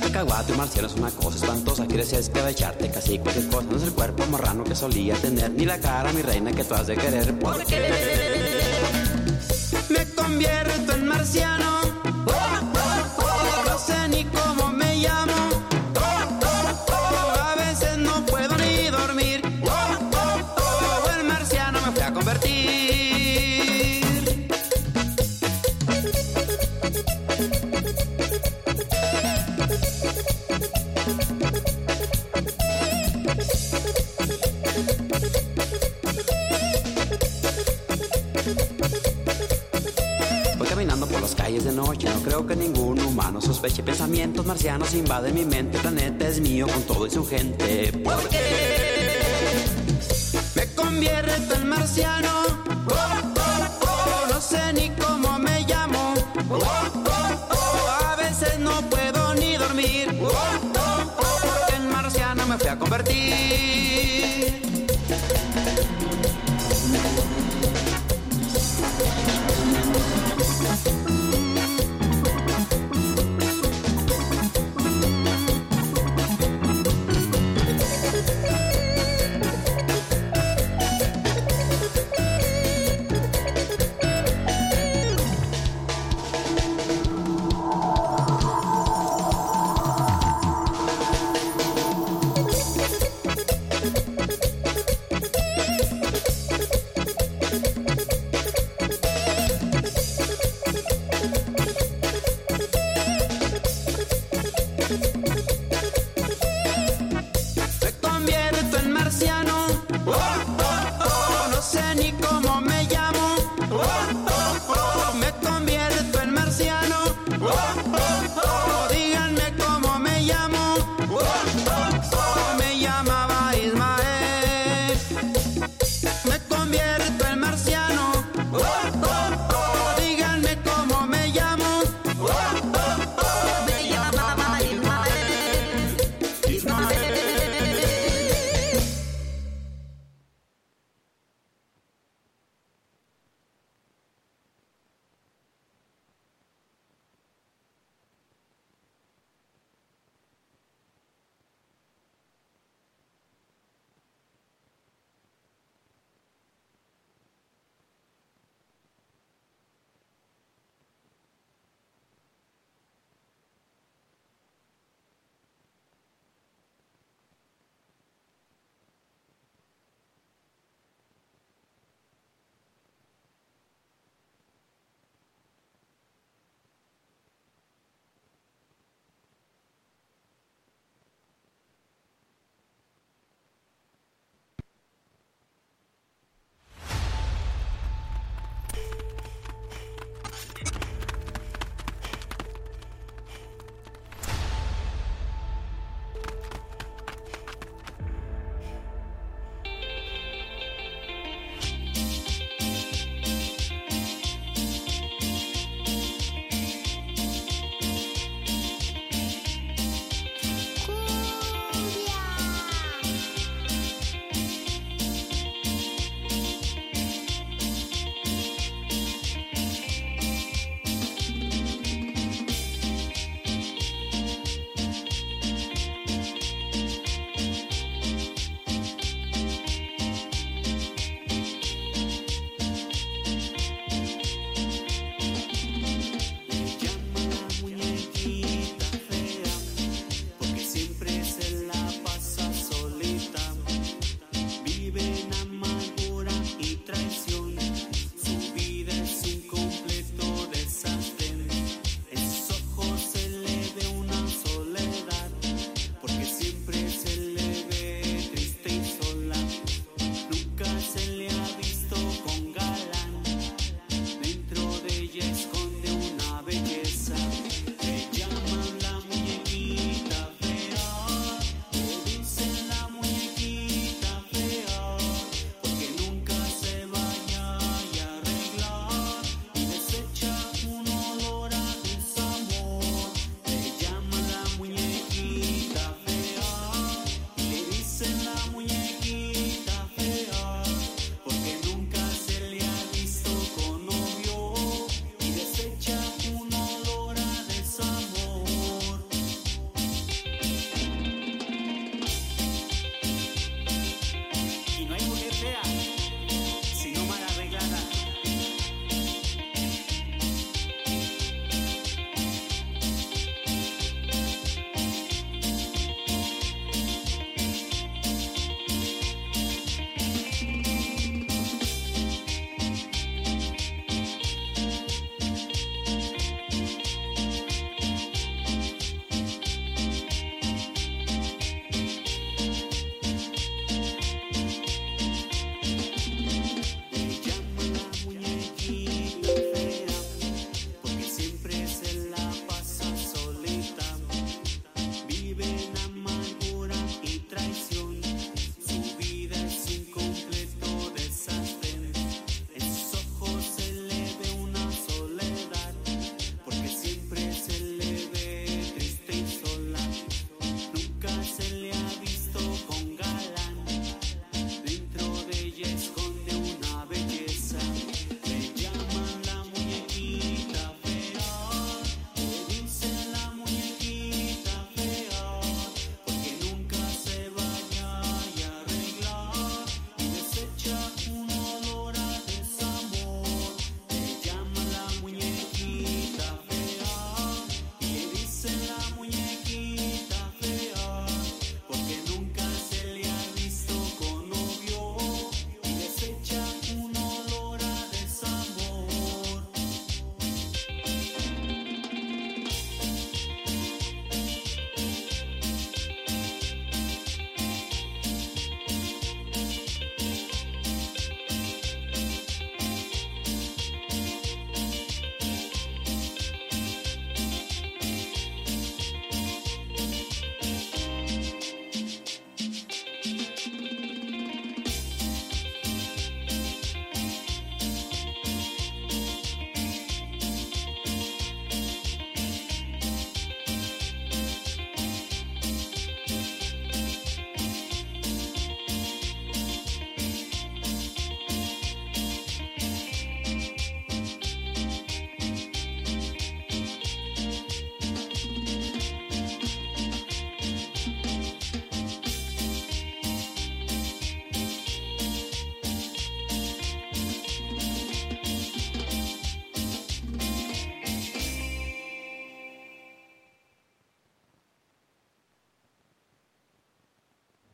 Cacahuate marciano es una cosa espantosa, quieres escabecharte casi cualquier cosa. No es el cuerpo marrano que solía tener, ni la cara, mi reina, que tú has de querer. Porque me convierto en marciano. No sé ni cómo me por calles de noche, no creo que ningún humano sospeche. Pensamientos marcianos invaden mi mente, el planeta es mío con todo y su gente. Porque me convierto en marciano. No sé ni cómo me llamo. A veces no puedo ni dormir. Porque en marciano me fui a convertir.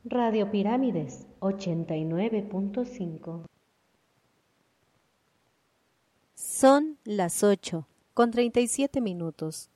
Radio Pirámides 89.5. Son las 8 con 37 minutos.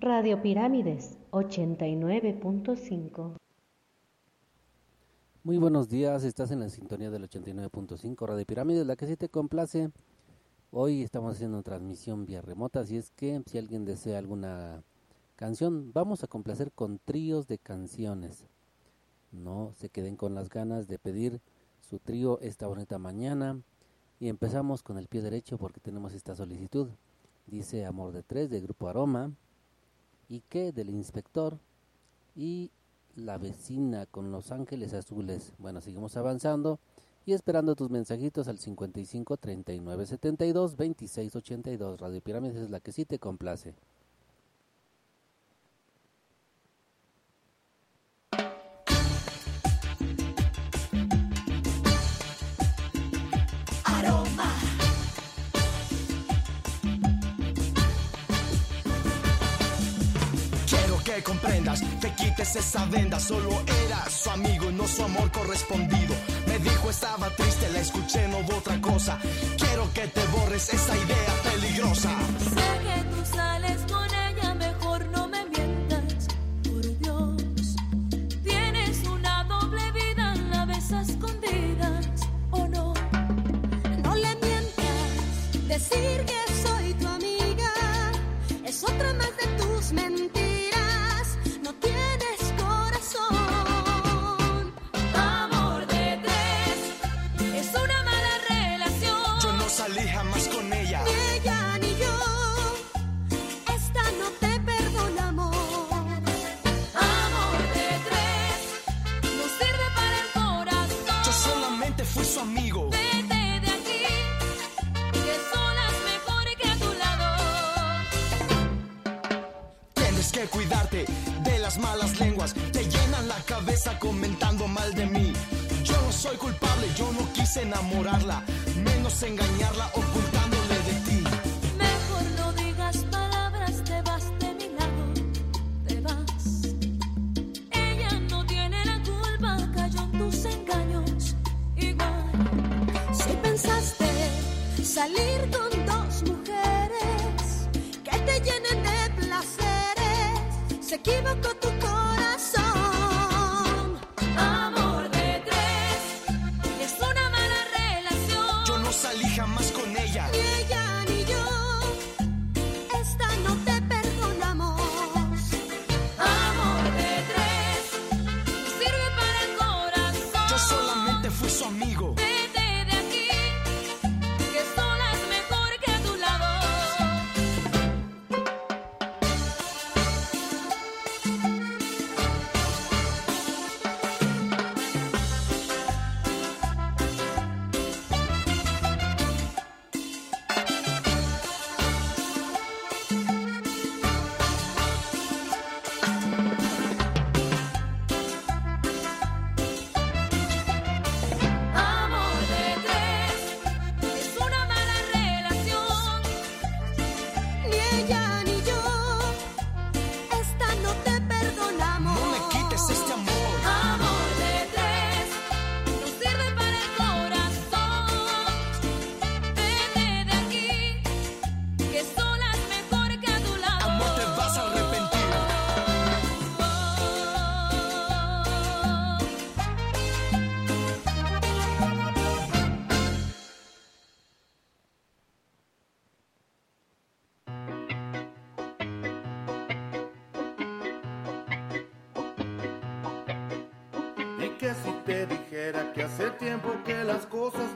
Radio Pirámides 89.5. Muy buenos días, estás en la sintonía del 89.5 Radio Pirámides, la que sí te complace. Hoy estamos haciendo transmisión vía remota, así es que si alguien desea alguna canción, vamos a complacer con tríos de canciones. No se queden con las ganas de pedir su trío esta bonita mañana. Y empezamos con el pie derecho porque tenemos esta solicitud. Dice Amor de Tres de Grupo Aroma. Y que del inspector. Y la vecina con Los Ángeles Azules. Bueno, seguimos avanzando y esperando tus mensajitos al 55 39 72 26 82. Radio Pirámides es la que sí te complace. Esa venda, solo era su amigo y no su amor correspondido. Me dijo estaba triste, la escuché, no hubo otra cosa. Quiero que te borres esa idea peligrosa. Sé que tú sales con ella, mejor no me mientas, por Dios. Tienes una doble vida, la ves a escondidas, ¿o no? No le mientas, decir que soy tu amiga es otra más de tus mentiras. Las malas lenguas. Te llenan la cabeza comentando mal de mí. Yo no soy culpable, yo no quise enamorarla, menos engañarla ocultándole de ti. Mejor no digas palabras, te vas de mi lado, te vas. Ella no tiene la culpa, cayó en tus engaños. Igual, Si pensaste salir con dos mujeres que te llenen de placeres, se equivocó tiempo que las cosas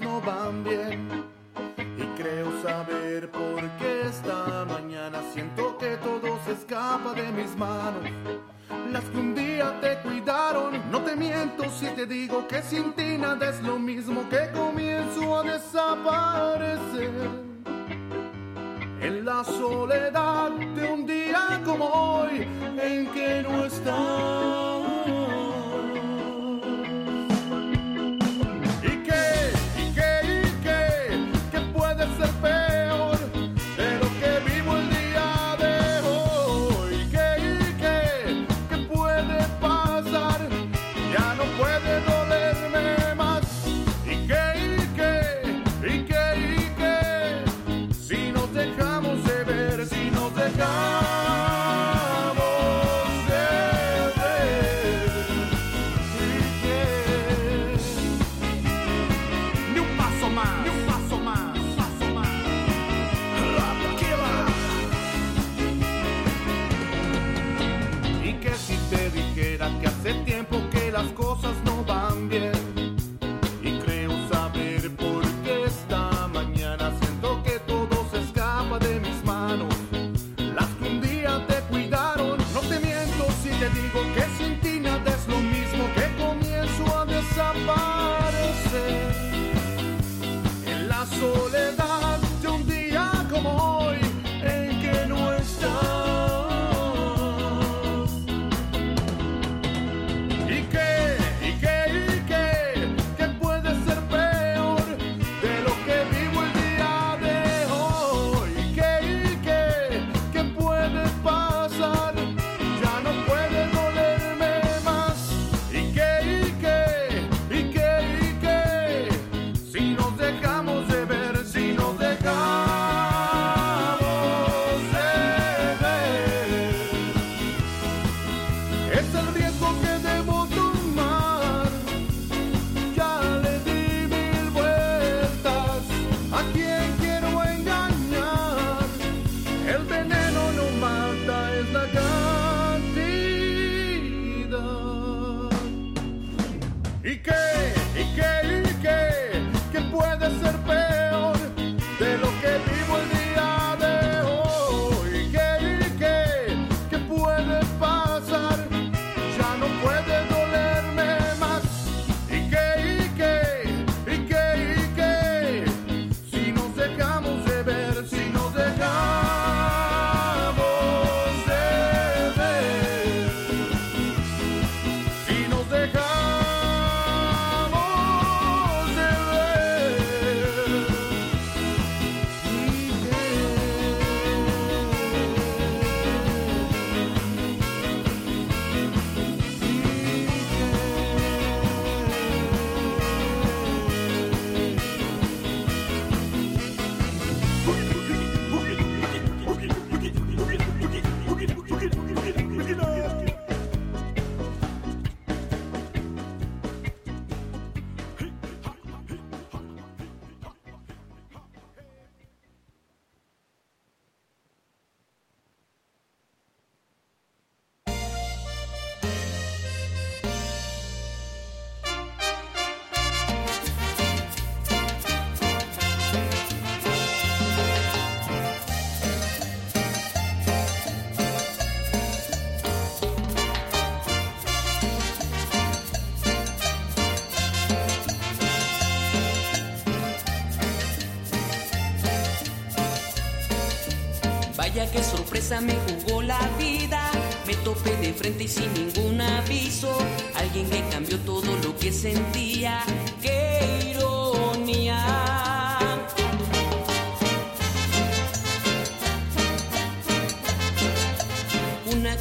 qué sorpresa me jugó la vida. Me topé de frente y sin ningún aviso. Alguien que cambió todo lo que sentía. ¡Qué ironía!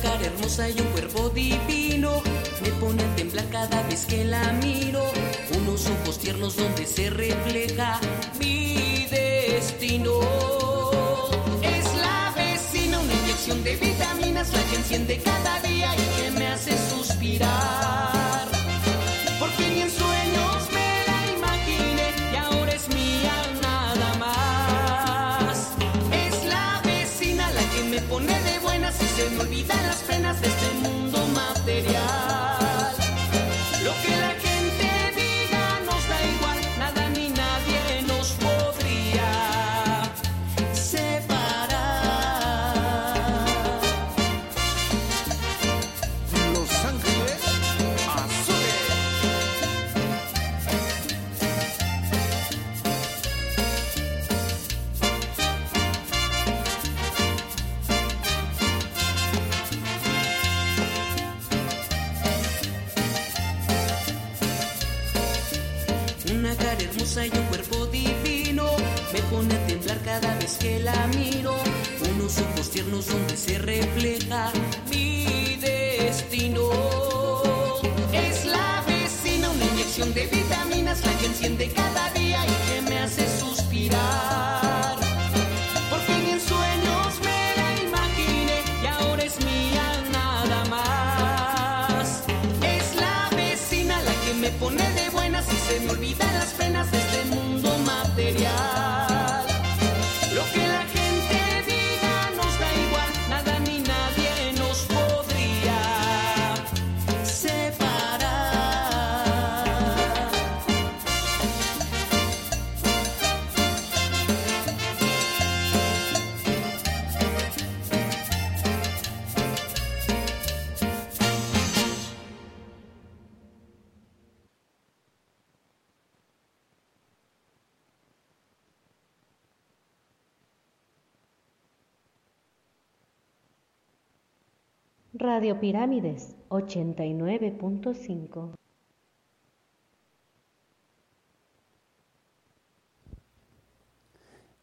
cara hermosa y un cuerpo divino. Me pone a temblar cada vez que la miro. Unos ojos tiernos donde se refleja mi destino inyección de vitaminas, la que enciende cada día y que me hace suspirar. Porque ni en sueños me la imaginé y ahora es mía nada más. Es la vecina la que me pone de buenas y se me olvidan las penas de este Pirámides 89.5.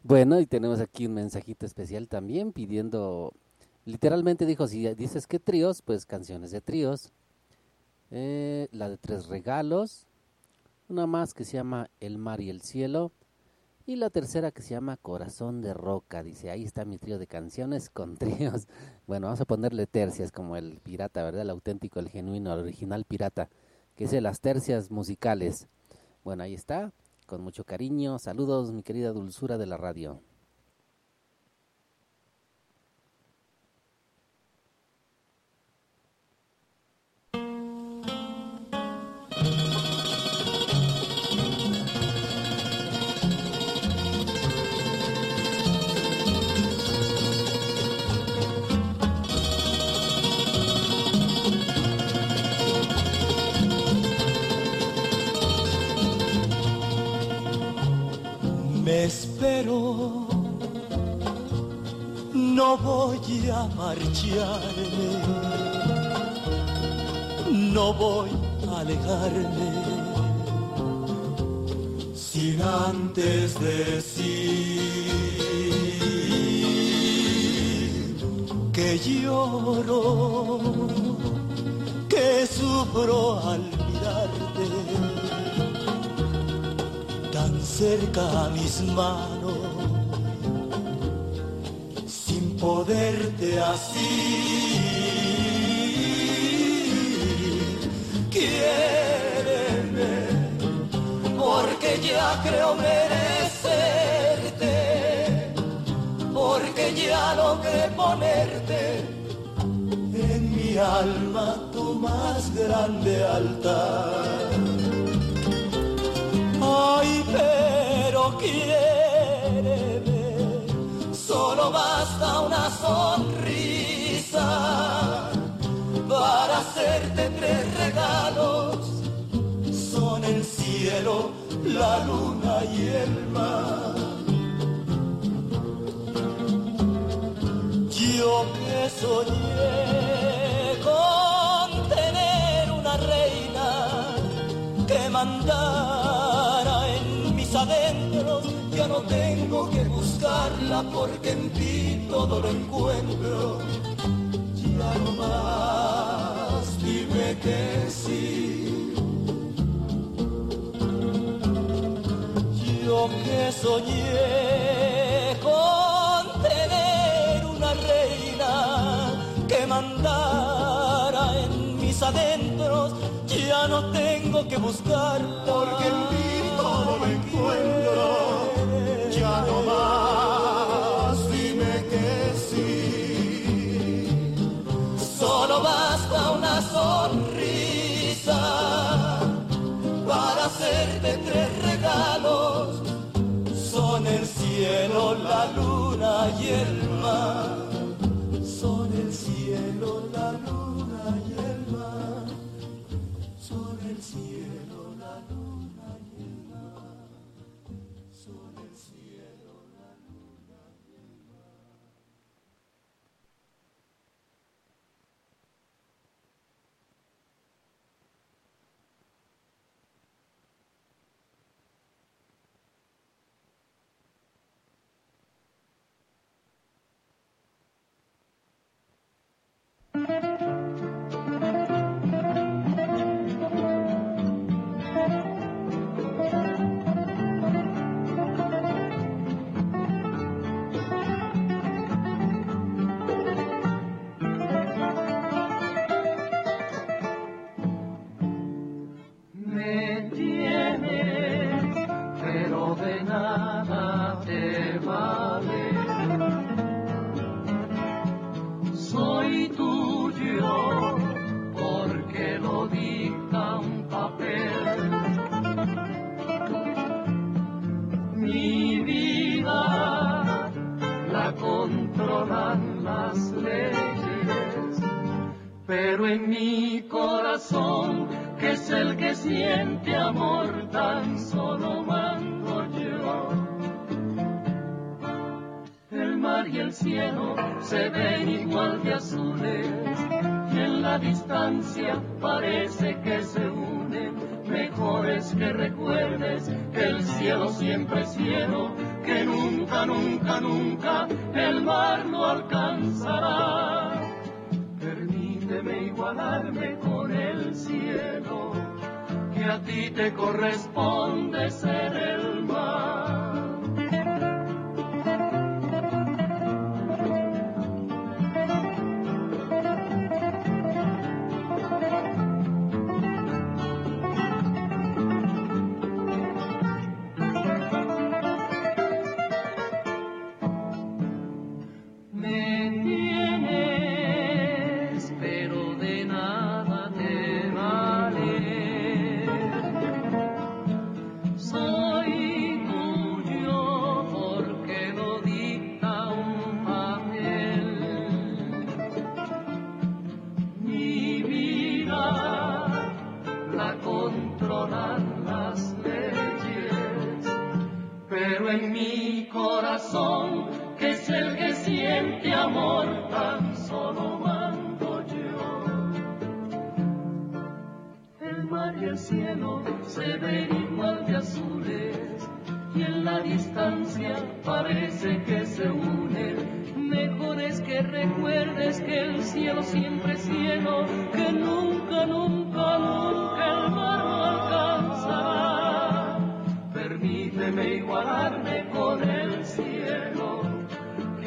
Bueno, y tenemos aquí un mensajito especial también pidiendo, literalmente dijo, si dices que tríos, pues canciones de tríos. Eh, la de tres regalos, una más que se llama El mar y el cielo, y la tercera que se llama Corazón de Roca. Dice, ahí está mi trío de canciones con tríos. Bueno, vamos a ponerle tercias como el pirata, ¿verdad? El auténtico, el genuino, el original pirata, que es de las tercias musicales. Bueno, ahí está con mucho cariño. Saludos, mi querida dulzura de la radio. Espero, no voy a marcharme, no voy a alejarme, sin antes decir que lloro, que sufro al mirarte cerca a mis manos, sin poderte así. Quiéreme, porque ya creo merecerte, porque ya logré ponerte en mi alma tu más grande altar. Pero quiéreme, solo basta una sonrisa para hacerte tres regalos. Son el cielo, la luna y el mar. Yo que soñé con tener una reina que mandara porque en ti todo lo encuentro. Ya no más, dime que sí. Yo que soñé con tener una reina que mandara en mis adentros, ya no tengo que buscarla. Porque en ti todo lo encuentro. Tres regalos. Son el cielo, la luna y el mar. Son el cielo, la luna y el mar. Son el cielo, siempre cielo, que nunca, nunca, nunca el mar no alcanzará. Permíteme igualarme con el cielo, que a ti te corresponde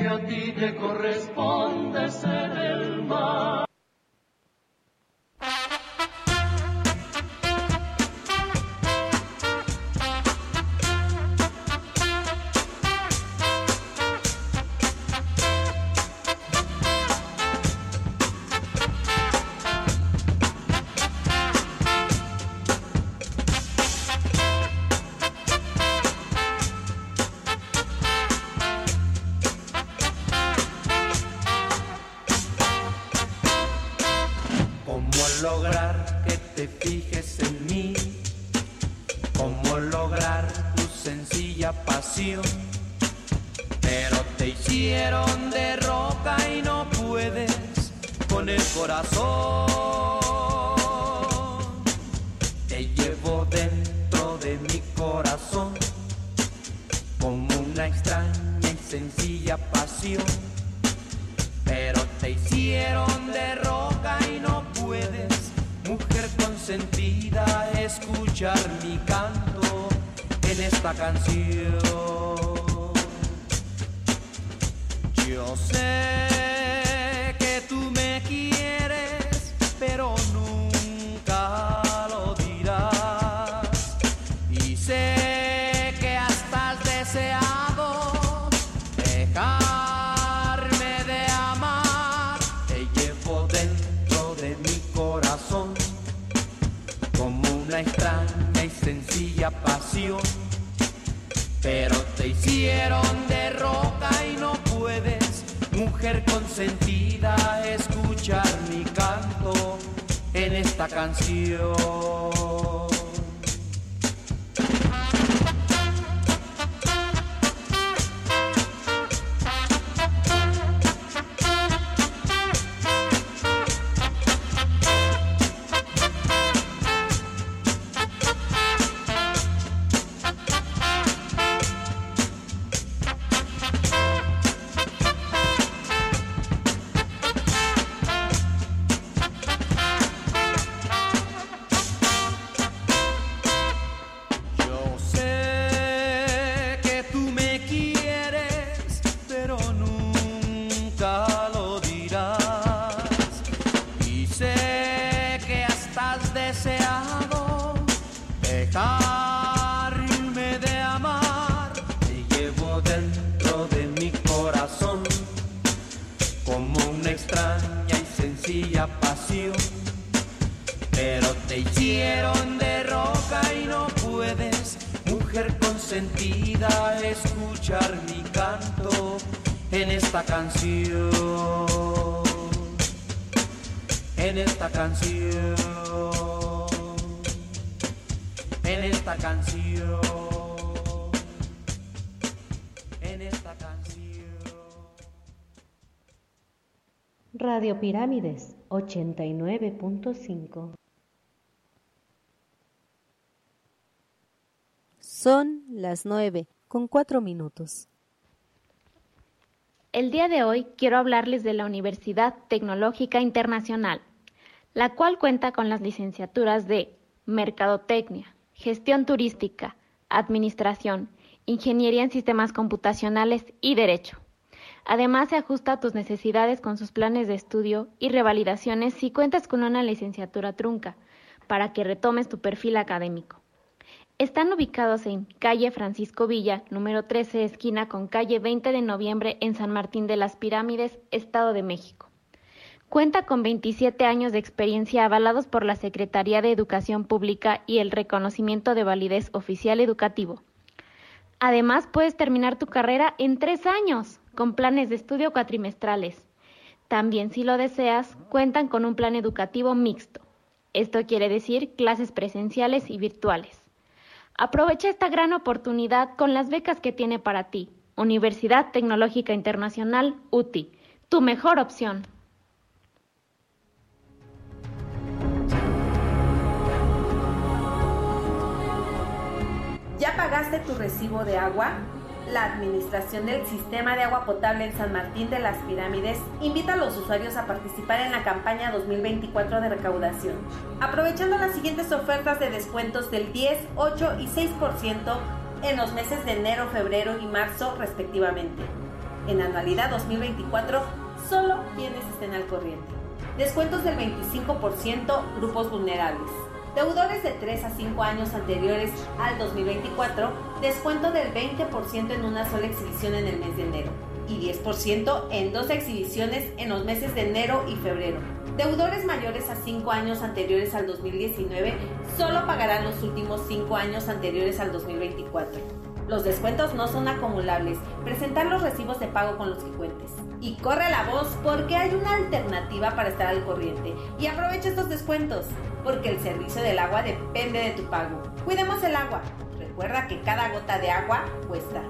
que a ti te corresponde ser el mar. 89.5 Son las 9 con 4 minutos. El día de hoy quiero hablarles de la Universidad Tecnológica Internacional, la cual cuenta con las licenciaturas de Mercadotecnia, Gestión Turística, Administración, Ingeniería en Sistemas Computacionales y Derecho. Además, se ajusta a tus necesidades con sus planes de estudio y revalidaciones si cuentas con una licenciatura trunca, para que retomes tu perfil académico. Están ubicados en calle Francisco Villa, número 13, esquina con calle 20 de noviembre en San Martín de las Pirámides, Estado de México. Cuenta con 27 años de experiencia avalados por la Secretaría de Educación Pública y el reconocimiento de validez oficial educativo. Además, puedes terminar tu carrera en tres años con planes de estudio cuatrimestrales. También, si lo deseas, cuentan con un plan educativo mixto. Esto quiere decir clases presenciales y virtuales. Aprovecha esta gran oportunidad con las becas que tiene para ti. Universidad Tecnológica Internacional, UTI, tu mejor opción. ¿Ya pagaste tu recibo de agua? La Administración del Sistema de Agua Potable en San Martín de las Pirámides invita a los usuarios a participar en la campaña 2024 de recaudación, aprovechando las siguientes ofertas de descuentos del 10, 8 y 6% en los meses de enero, febrero y marzo respectivamente. En anualidad 2024, solo quienes estén al corriente. Descuentos del 25% grupos vulnerables. Deudores de 3 a 5 años anteriores al 2024, descuento del 20% en una sola exhibición en el mes de enero y 10% en dos exhibiciones en los meses de enero y febrero. Deudores mayores a 5 años anteriores al 2019 solo pagarán los últimos 5 años anteriores al 2024. Los descuentos no son acumulables. Presentar los recibos de pago con los que cuentes. Y corre la voz porque hay una alternativa para estar al corriente. Y aprovecha estos descuentos porque el servicio del agua depende de tu pago. Cuidemos el agua. Recuerda que cada gota de agua cuesta.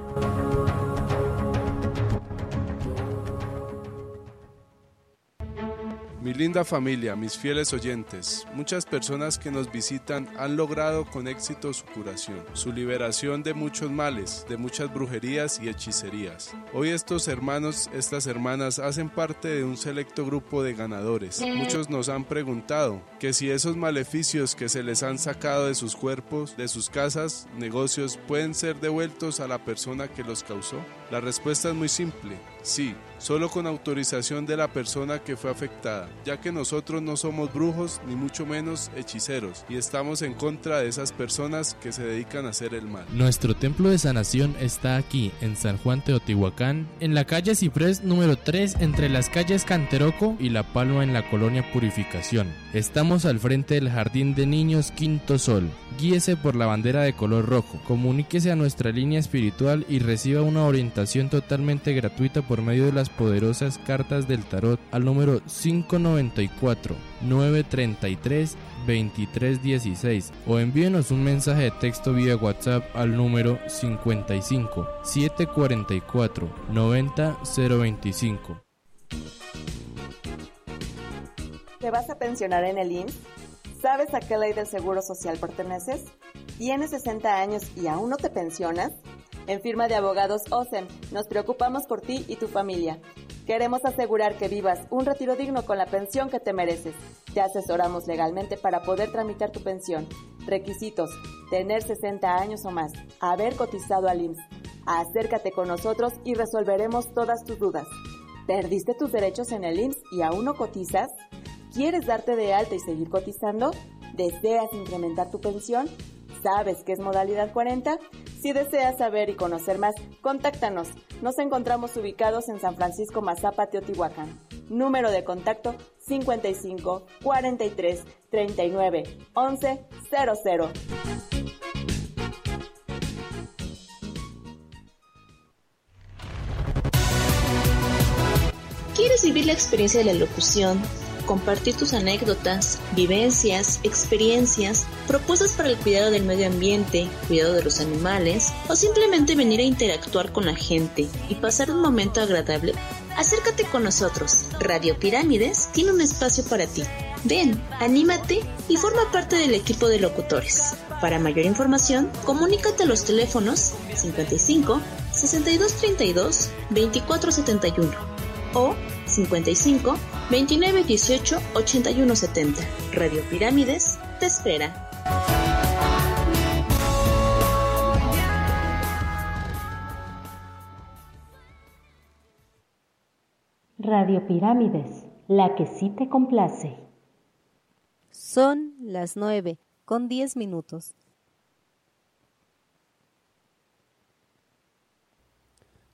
Mi linda familia, mis fieles oyentes, muchas personas que nos visitan han logrado con éxito su curación, su liberación de muchos males, de muchas brujerías y hechicerías. Hoy estos hermanos, estas hermanas hacen parte de un selecto grupo de ganadores. Muchos nos han preguntado que si esos maleficios que se les han sacado de sus cuerpos, de sus casas, negocios, pueden ser devueltos a la persona que los causó. La respuesta es muy simple, sí, solo con autorización de la persona que fue afectada, ya que nosotros no somos brujos ni mucho menos hechiceros y estamos en contra de esas personas que se dedican a hacer el mal. Nuestro templo de sanación está aquí, en San Juan Teotihuacán, en la calle Ciprés número 3, entre las calles Canteroco y La Palma en la colonia Purificación. Estamos al frente del Jardín de Niños Quinto Sol. Guíese por la bandera de color rojo, comuníquese a nuestra línea espiritual y reciba una orientación totalmente gratuita por medio de las poderosas cartas del tarot al número 594 933 2316 o envíenos un mensaje de texto vía WhatsApp al número 55 744 90 025. ¿Te vas a pensionar en el IMSS? ¿Sabes a qué ley del Seguro Social perteneces? ¿Tienes 60 años y aún no te pensionas? En firma de abogados OSEM, nos preocupamos por ti y tu familia. Queremos asegurar que vivas un retiro digno con la pensión que te mereces. Te asesoramos legalmente para poder tramitar tu pensión. Requisitos: tener 60 años o más, haber cotizado al IMSS. Acércate con nosotros y resolveremos todas tus dudas. ¿Perdiste tus derechos en el IMSS y aún no cotizas? ¿Quieres darte de alta y seguir cotizando? ¿Deseas incrementar tu pensión? ¿Sabes qué es modalidad 40? Si deseas saber y conocer más, contáctanos. Nos encontramos ubicados en San Francisco Mazapa, Teotihuacán. Número de contacto 55 43 39 11 00. ¿Quieres vivir la experiencia de la locución? Compartir tus anécdotas, vivencias, experiencias, propuestas para el cuidado del medio ambiente, cuidado de los animales o simplemente venir a interactuar con la gente y pasar un momento agradable, Acércate con nosotros. Radio Pirámides tiene un espacio para ti. Ven, anímate y forma parte del equipo de locutores. Para mayor información, comunícate a los teléfonos 55 6232 2471 o 55 29 18 81 70. Radio Pirámides te espera. Radio Pirámides, la que sí te complace. Son las 9 con 10 minutos.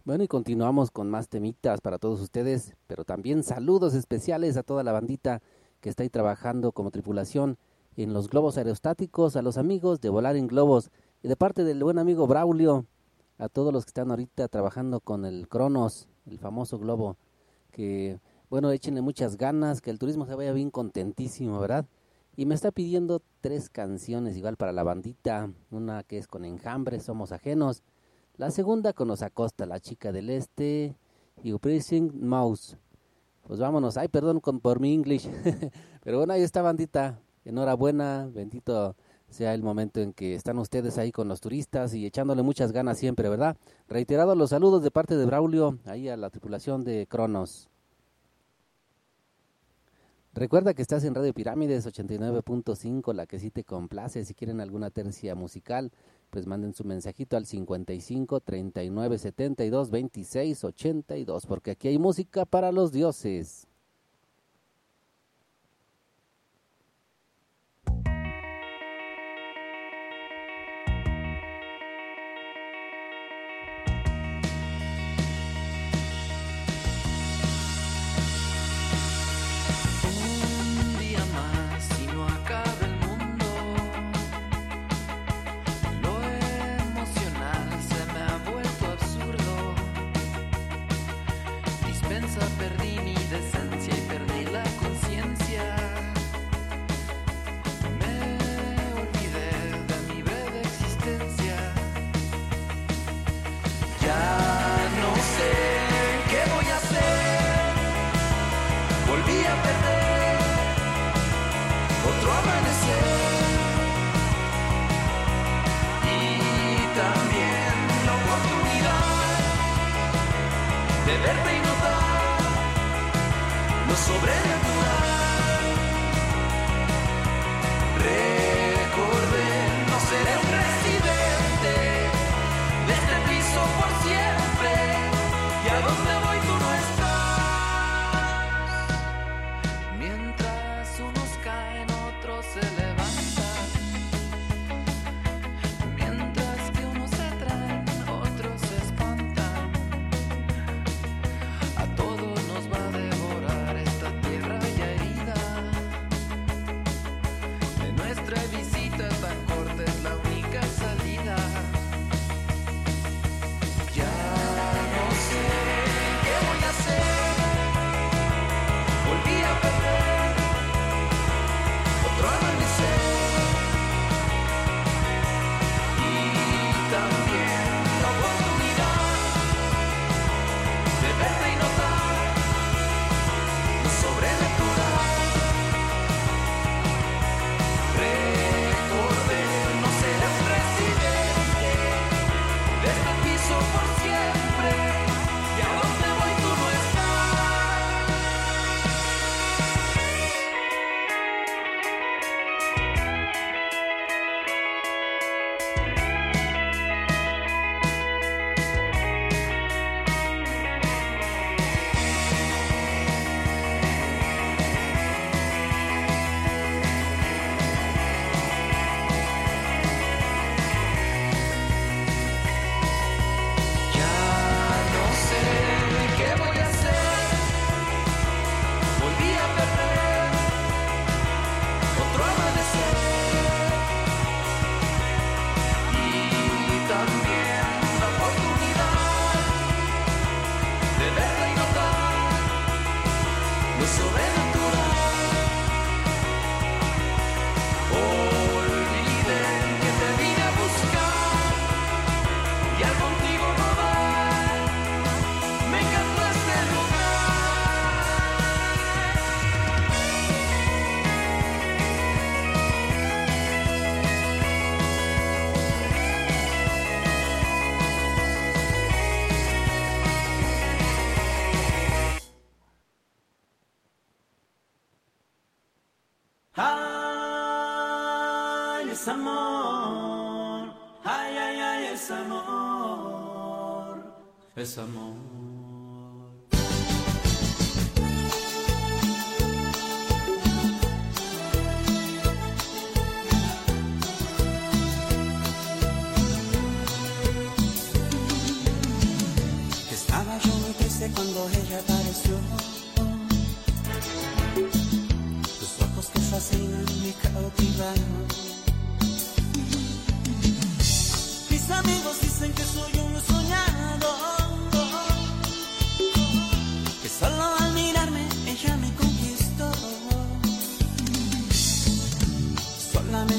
Bueno, y continuamos con más temitas para todos ustedes, pero también saludos especiales a toda la bandita que está ahí trabajando como tripulación en los globos aerostáticos, a los amigos de Volar en Globos y de parte del buen amigo Braulio, a todos los que están ahorita trabajando con el Cronos, el famoso globo, que bueno, échenle muchas ganas, que el turismo se vaya bien contentísimo, ¿verdad? Y me está pidiendo tres canciones igual para la bandita, una que es con Enjambre, Somos Ajenos, la segunda con Nos Acosta, la chica del este, y Pressing Mouse. Pues vámonos, ay, perdón con, por mi English, pero bueno, ahí está bandita, enhorabuena, bendito sea el momento en que están ustedes ahí con los turistas y echándole muchas ganas siempre, ¿verdad? Reiterado los saludos de parte de Braulio, ahí a la tripulación de Cronos. Recuerda que estás en Radio Pirámides 89.5, la que sí te complace. Si quieren alguna tercia musical, pues manden su mensajito al 55 39 72 26 82, porque aquí hay música para los dioses. A todos nos va a devorar esta tierra.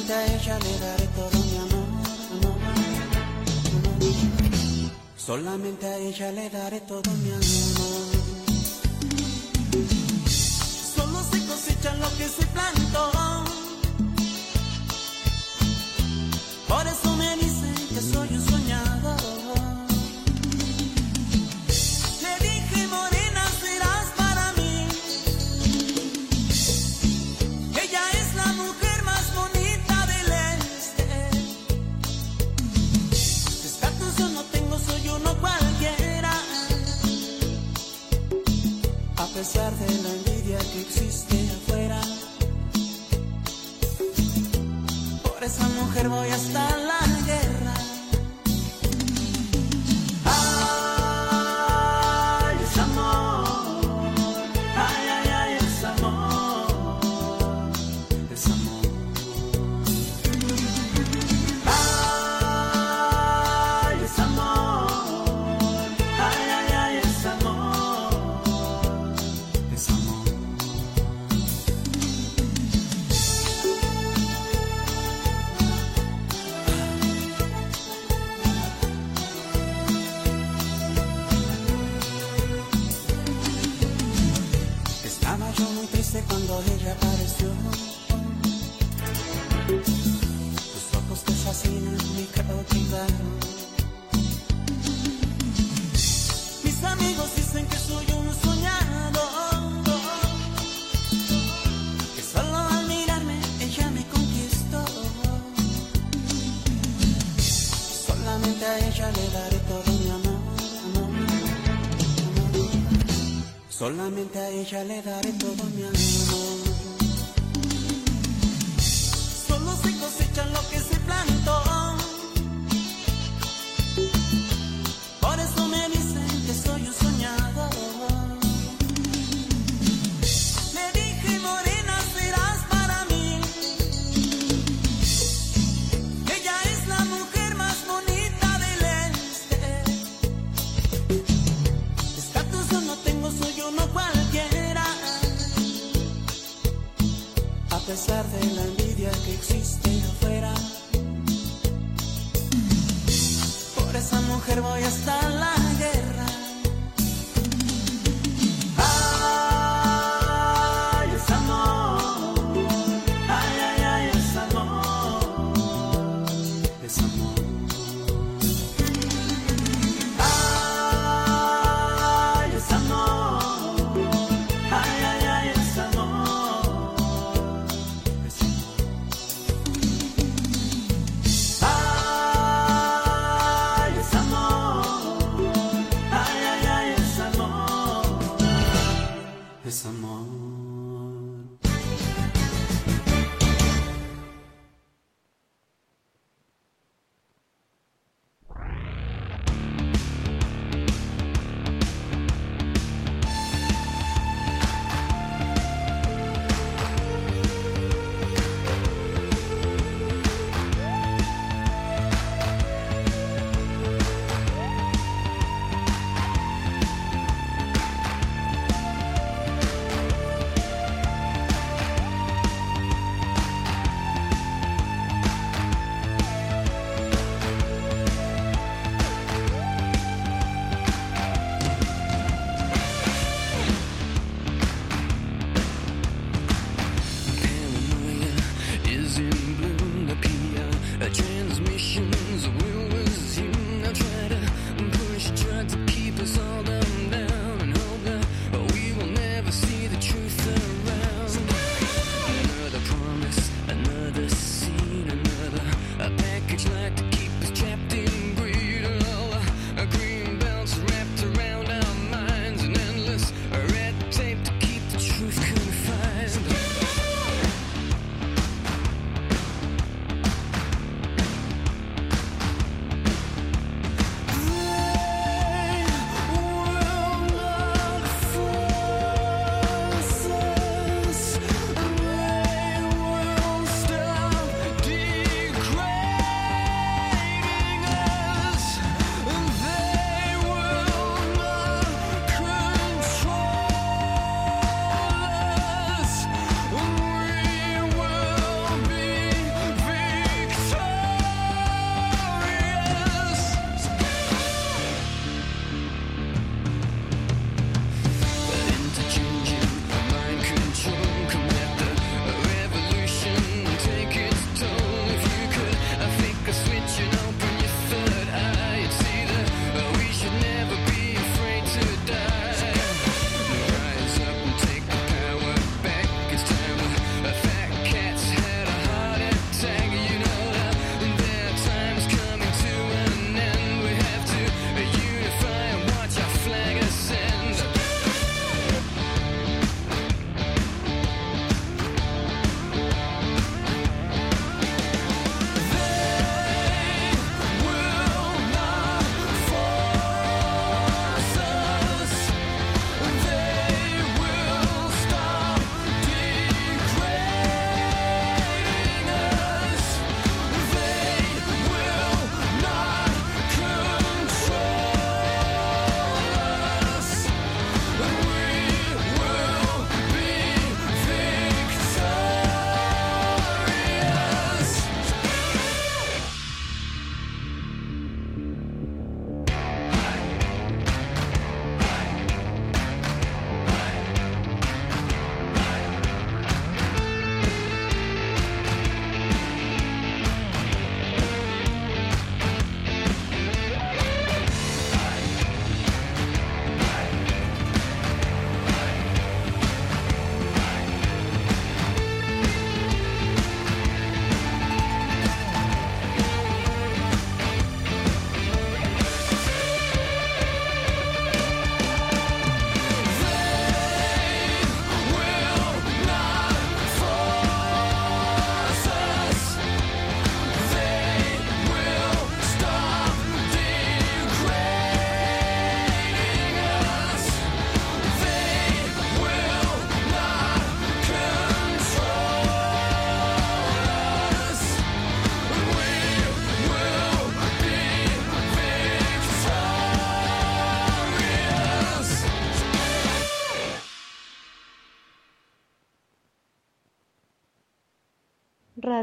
solamente a ella le daré todo mi amor. Solamente a ella le daré todo mi amor. Solo se cosecha lo que se plantó. Solamente a ella le daré todo.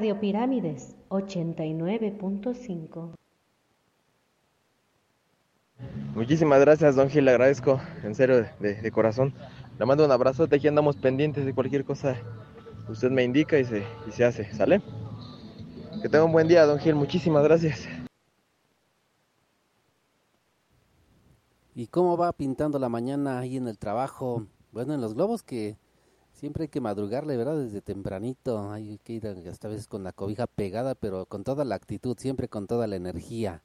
Radio Pirámides 89.5. Muchísimas gracias, don Gil, le agradezco, en serio, de, de corazón. Le mando un abrazote, aquí andamos pendientes de cualquier cosa. Usted me indica y se, y se hace, ¿sale? Que tenga un buen día, don Gil, muchísimas gracias. ¿Y cómo va pintando la mañana ahí en el trabajo? Bueno, en los globos que siempre hay que madrugarle, ¿verdad? Desde tempranito, hay que ir esta vez con la cobija pegada, pero con toda la actitud, siempre con toda la energía,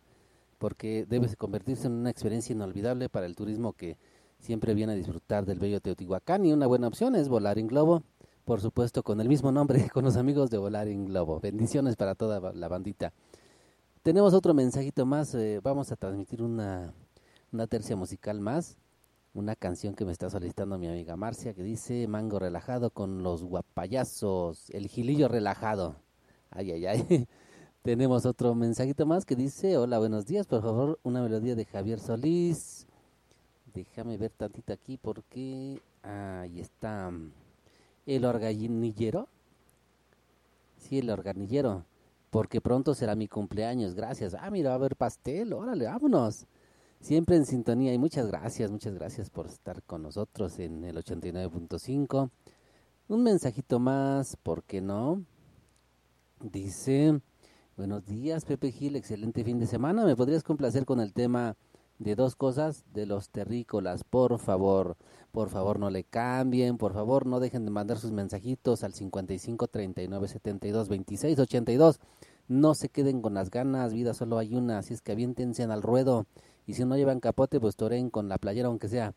porque debe convertirse en una experiencia inolvidable para el turismo que siempre viene a disfrutar del bello Teotihuacán y una buena opción es volar en globo, por supuesto con el mismo nombre, con los amigos de volar en globo. Bendiciones para toda la bandita. Tenemos otro mensajito más, eh, vamos a transmitir una una tercia musical más, una canción que me está solicitando mi amiga Marcia que dice Mango relajado con los guapayazos, el gilillo relajado. Ay, ay, ay. Tenemos otro mensajito más que dice, hola, buenos días, por favor, una melodía de Javier Solís. Déjame ver tantito aquí porque ahí está el organillero. Sí, el organillero. Porque pronto será mi cumpleaños, gracias. Ah, mira, va a haber pastel, órale, vámonos siempre en sintonía y muchas gracias, muchas gracias por estar con nosotros en el 89.5. Un mensajito más, ¿por qué no? Dice, buenos días Pepe Gil, excelente fin de semana. ¿Me podrías complacer con el tema de dos cosas de los terrícolas? Por favor, por favor no le cambien, por favor no dejen de mandar sus mensajitos al 55 39 72 26 82. No se queden con las ganas, vida solo hay una, así es que aviéntense al ruedo y si no llevan capote, pues toren con la playera, aunque sea.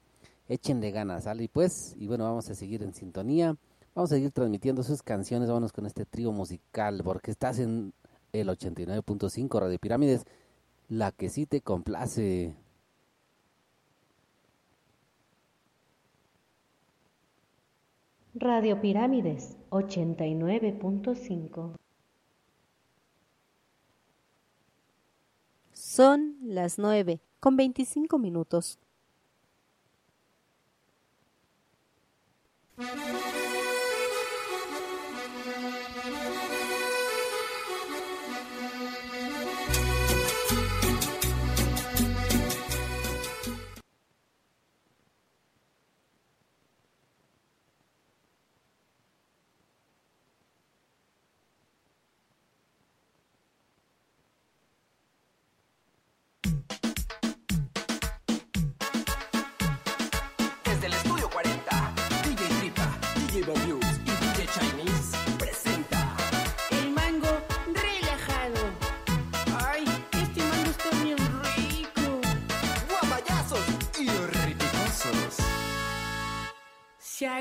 Échenle ganas, ¿sale? Y pues, y bueno, vamos a seguir en sintonía. Vamos a seguir transmitiendo sus canciones. Vámonos con este trío musical, porque estás en el 89.5 Radio Pirámides, la que sí te complace. Radio Pirámides 89.5 Son las nueve con 25 minutos.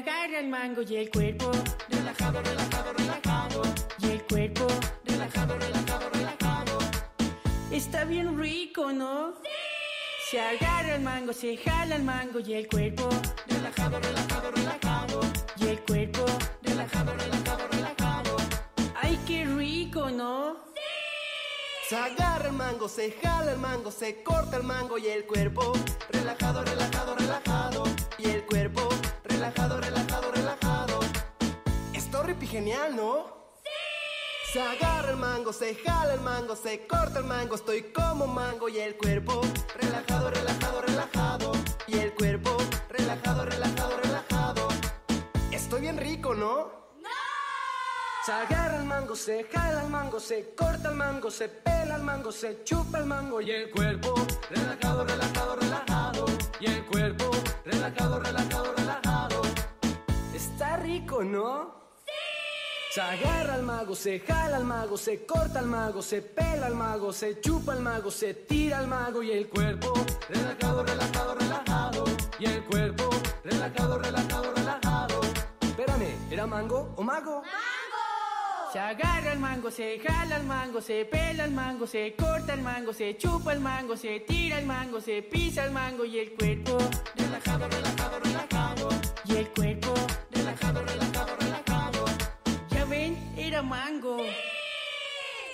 El mango y el cuerpo relajado, relajado, relajado. Y el cuerpo relajado, relajado, relajado. Está bien rico, ¿no? Sí. Se agarra el mango, se jala el mango y el cuerpo relajado, relajado, relajado. Y el cuerpo relajado, relajado, relajado. Ay, qué rico, ¿no? Sí. Se agarra el mango, se jala el mango, se corta el mango y el cuerpo relajado, relajado, relajado. Y el cuerpo relajado, relajado, relajado. Esto ripi genial, ¿no? ¡Sí! Se agarra el mango, se jala el mango, se corta el mango, estoy como mango y el cuerpo relajado, relajado, relajado. Y el cuerpo relajado, relajado, relajado. Estoy bien rico, ¿no? Se agarra el mango, se jala el mango, se corta el mango, se pela el mango, se chupa el mango y el cuerpo relajado, relajado, relajado. Y el cuerpo relajado, relajado, relajado. Rico, ¿no? ¡Sí! Se agarra el mago, se jala el mago, se corta el mago, se pela el mago, se chupa el mago, se tira el mago y el cuerpo relajado, relajado, relajado. Y el cuerpo relajado, relajado, relajado. Espérame, ¿era mango o mago? Se agarra el mango, se jala el mango, se pela el mango, se corta el mango, se chupa el mango, se tira el mango, se pisa el mango y el cuerpo relajado, relajado, relajado. Y el cuerpo relajado, relajado, relajado. Ya ven, era mango.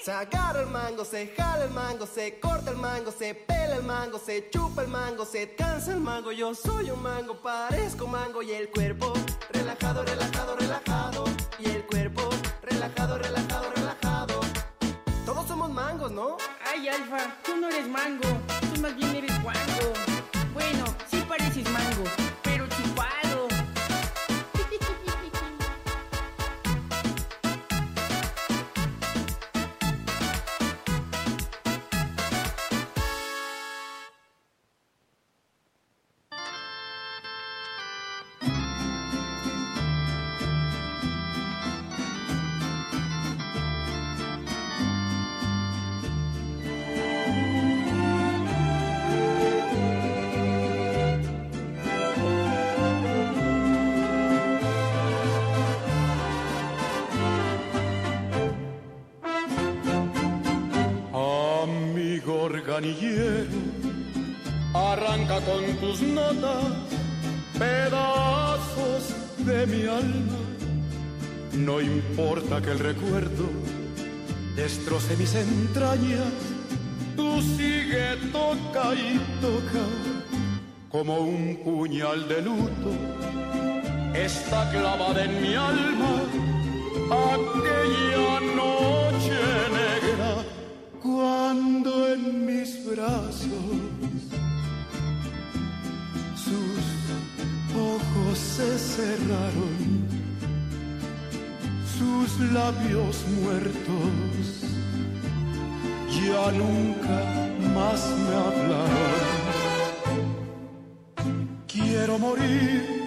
Se agarra el mango, se jala el mango, se corta el mango, se pela el mango, se chupa el mango, se cansa el mango. Yo soy un mango, parezco mango y el cuerpo relajado, relajado, relajado. Y el cuerpo relajado, relajado, relajado. Todos somos mangos, ¿no? Ay, Alfa, tú no eres mango, tú más bien eres guango. Bueno, sí pareces mango. pedazos de mi alma. No importa que el recuerdo destroce mis entrañas, tú sigue toca y toca como un puñal de luto. Está clavada en mi alma aquella noche negra cuando en mis brazos sus ojos se cerraron, sus labios muertos ya nunca más me hablaron. Quiero morir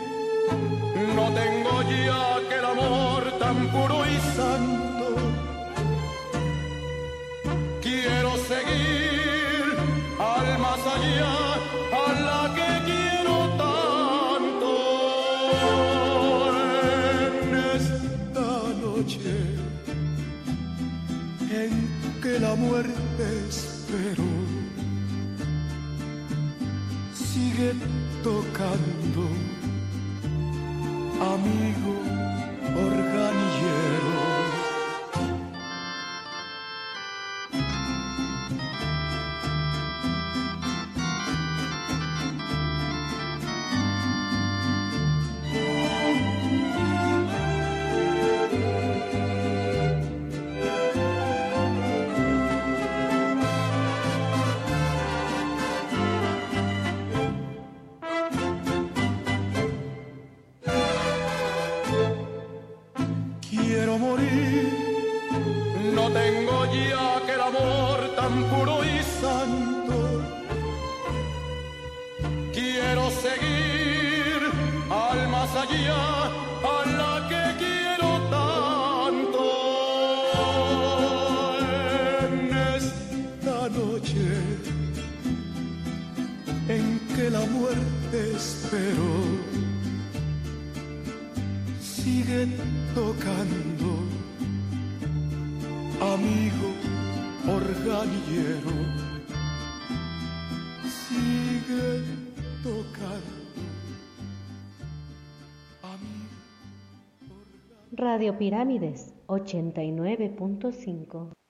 Radio Pirámides 89.5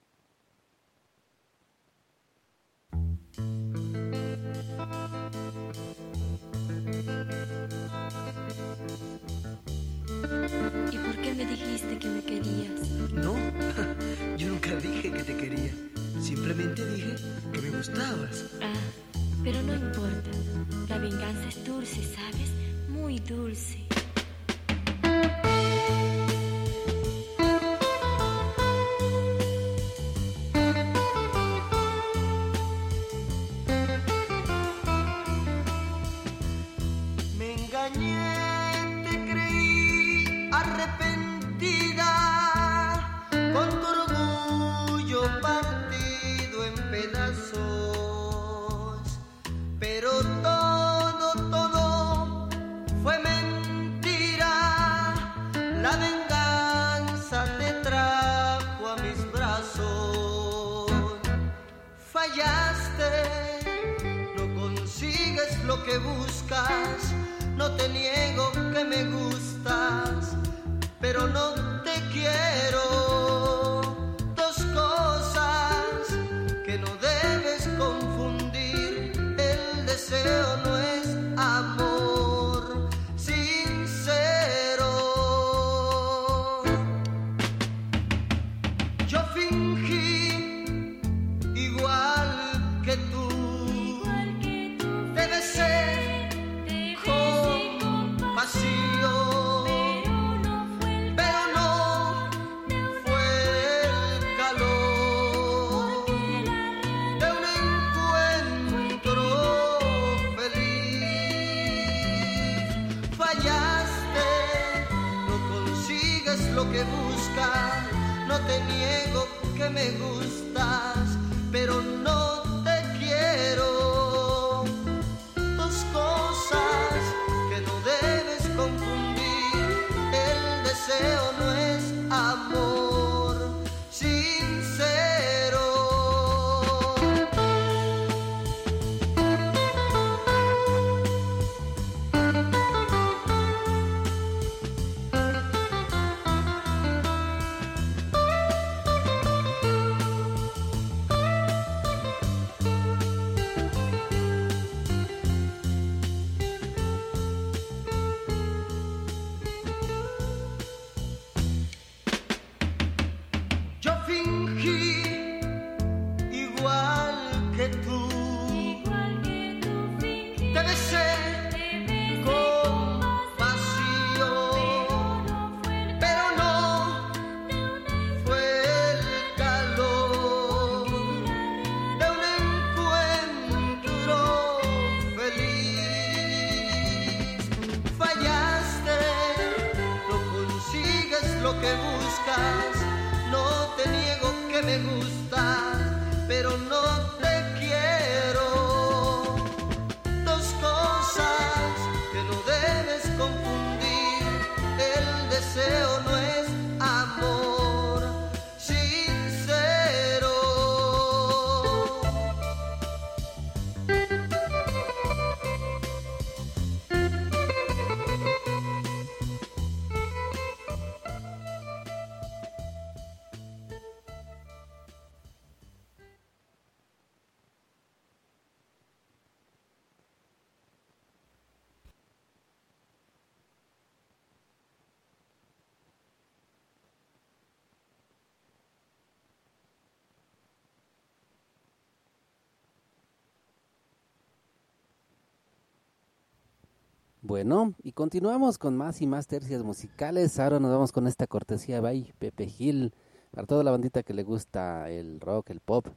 Bueno, y continuamos con más y más tercias musicales. Ahora nos vamos con esta cortesía by Pepe Gil. Para toda la bandita que le gusta el rock, el pop,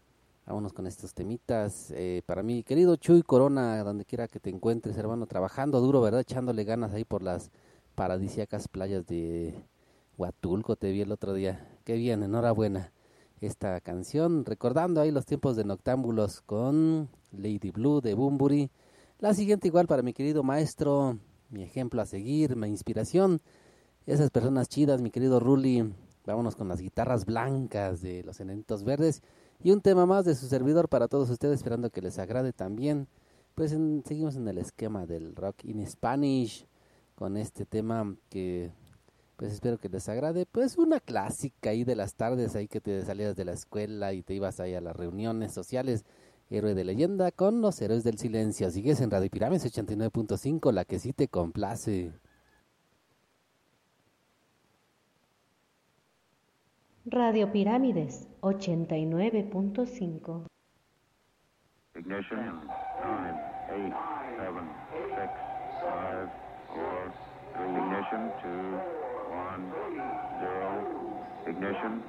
vámonos con estos temitas. Eh, para mi querido Chuy Corona, donde quiera que te encuentres, hermano, trabajando duro, ¿verdad? Echándole ganas ahí por las paradisíacas playas de Huatulco. Te vi el otro día. Qué bien, enhorabuena. Esta canción, recordando ahí los tiempos de Noctámbulos con Lady Blue de Bumburi. La siguiente igual para mi querido maestro, mi ejemplo a seguir, mi inspiración. Esas personas chidas, mi querido Ruli. Vámonos con las guitarras blancas de los Enanitos Verdes. Y un tema más de su servidor para todos ustedes, esperando que les agrade también. Pues en- seguimos en el esquema del rock in Spanish, con este tema que pues espero que les agrade. Pues una clásica ahí de las tardes, ahí que te salías de la escuela y te ibas ahí a las reuniones sociales. Héroe de leyenda con los héroes del silencio. Sigues en Radio Pirámides 89.5, la que sí te complace. Radio Pirámides 89.5. Ignition. Nine, eight, seven, six, five, four, three. Ignition. Two, one, zero. Ignition.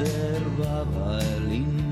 Observaba el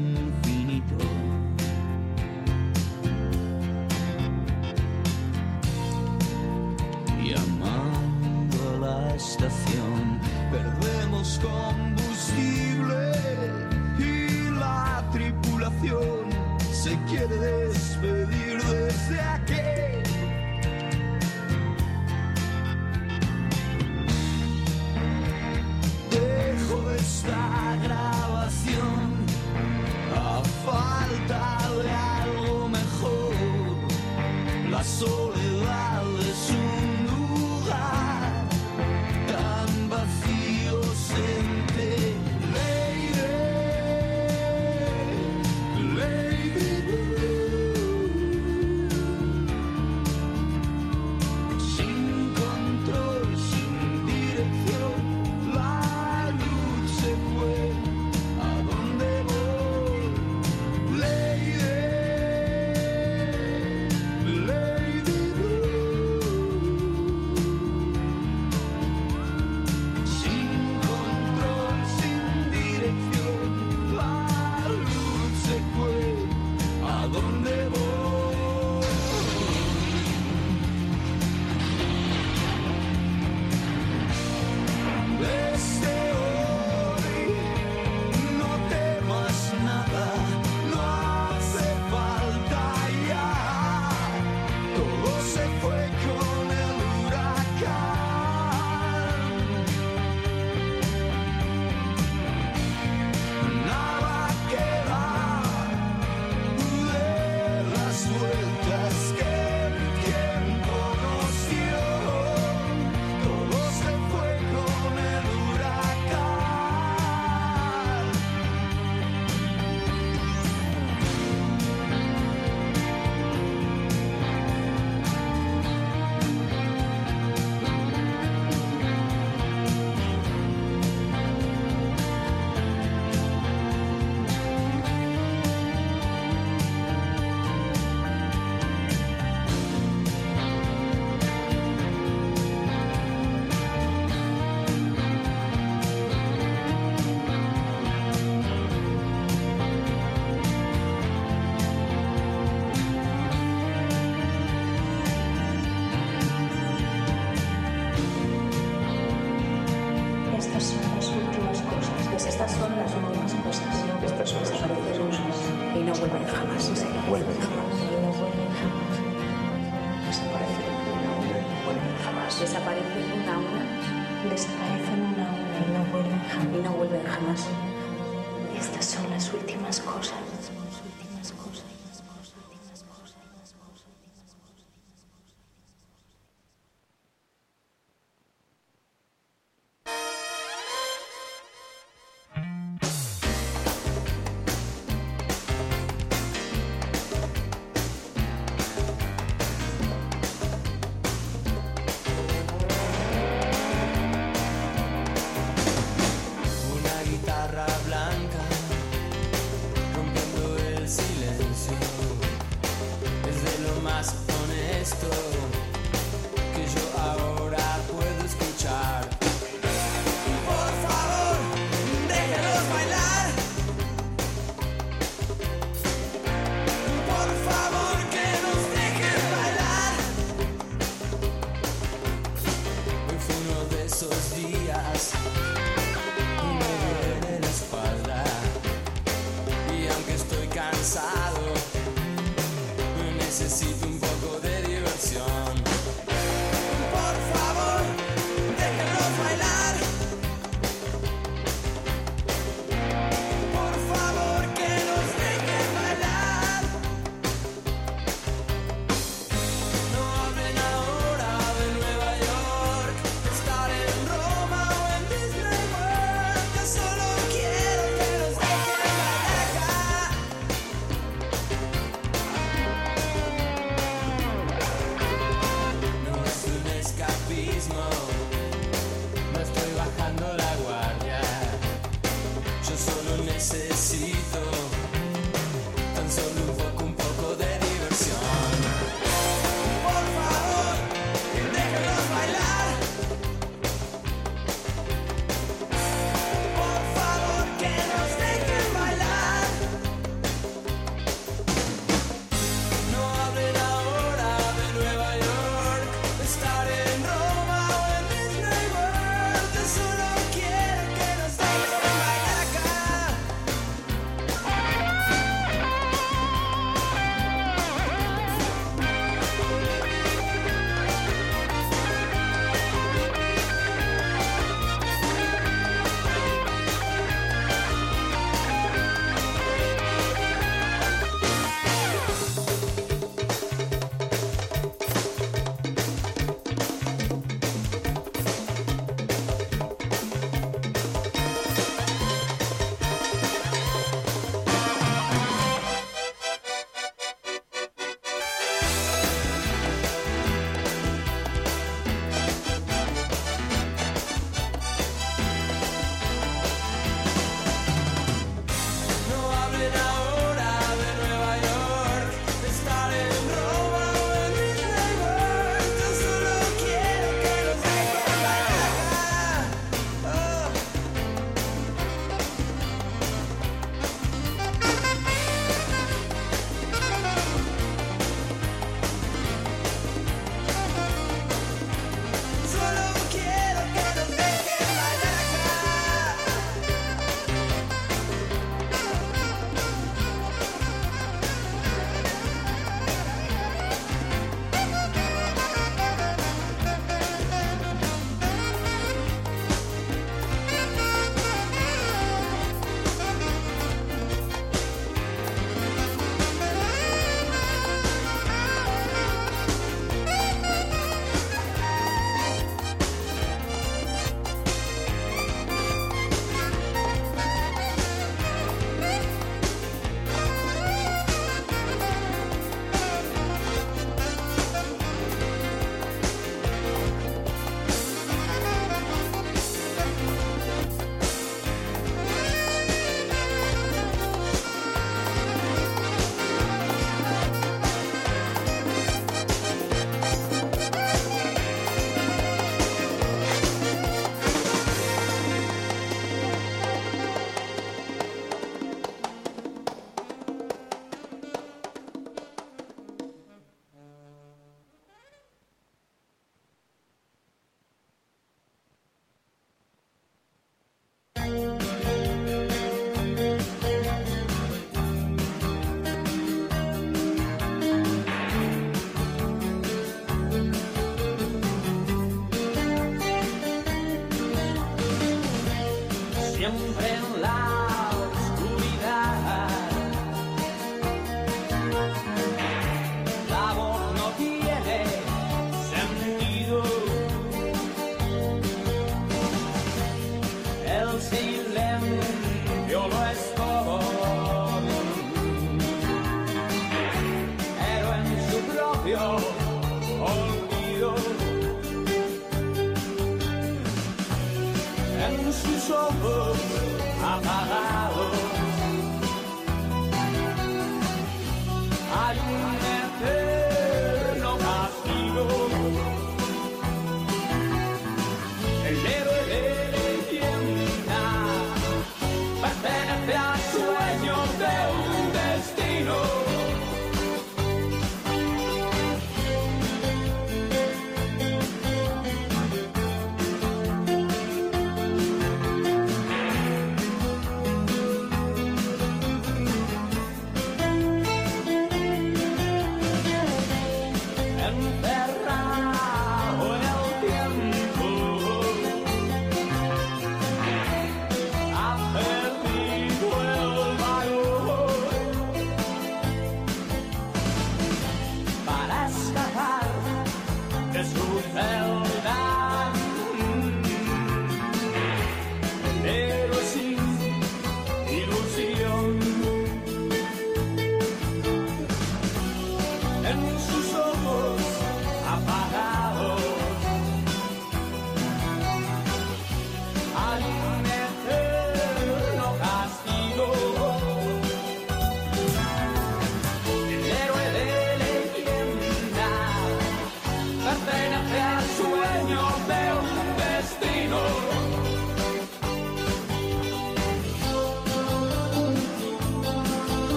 necesito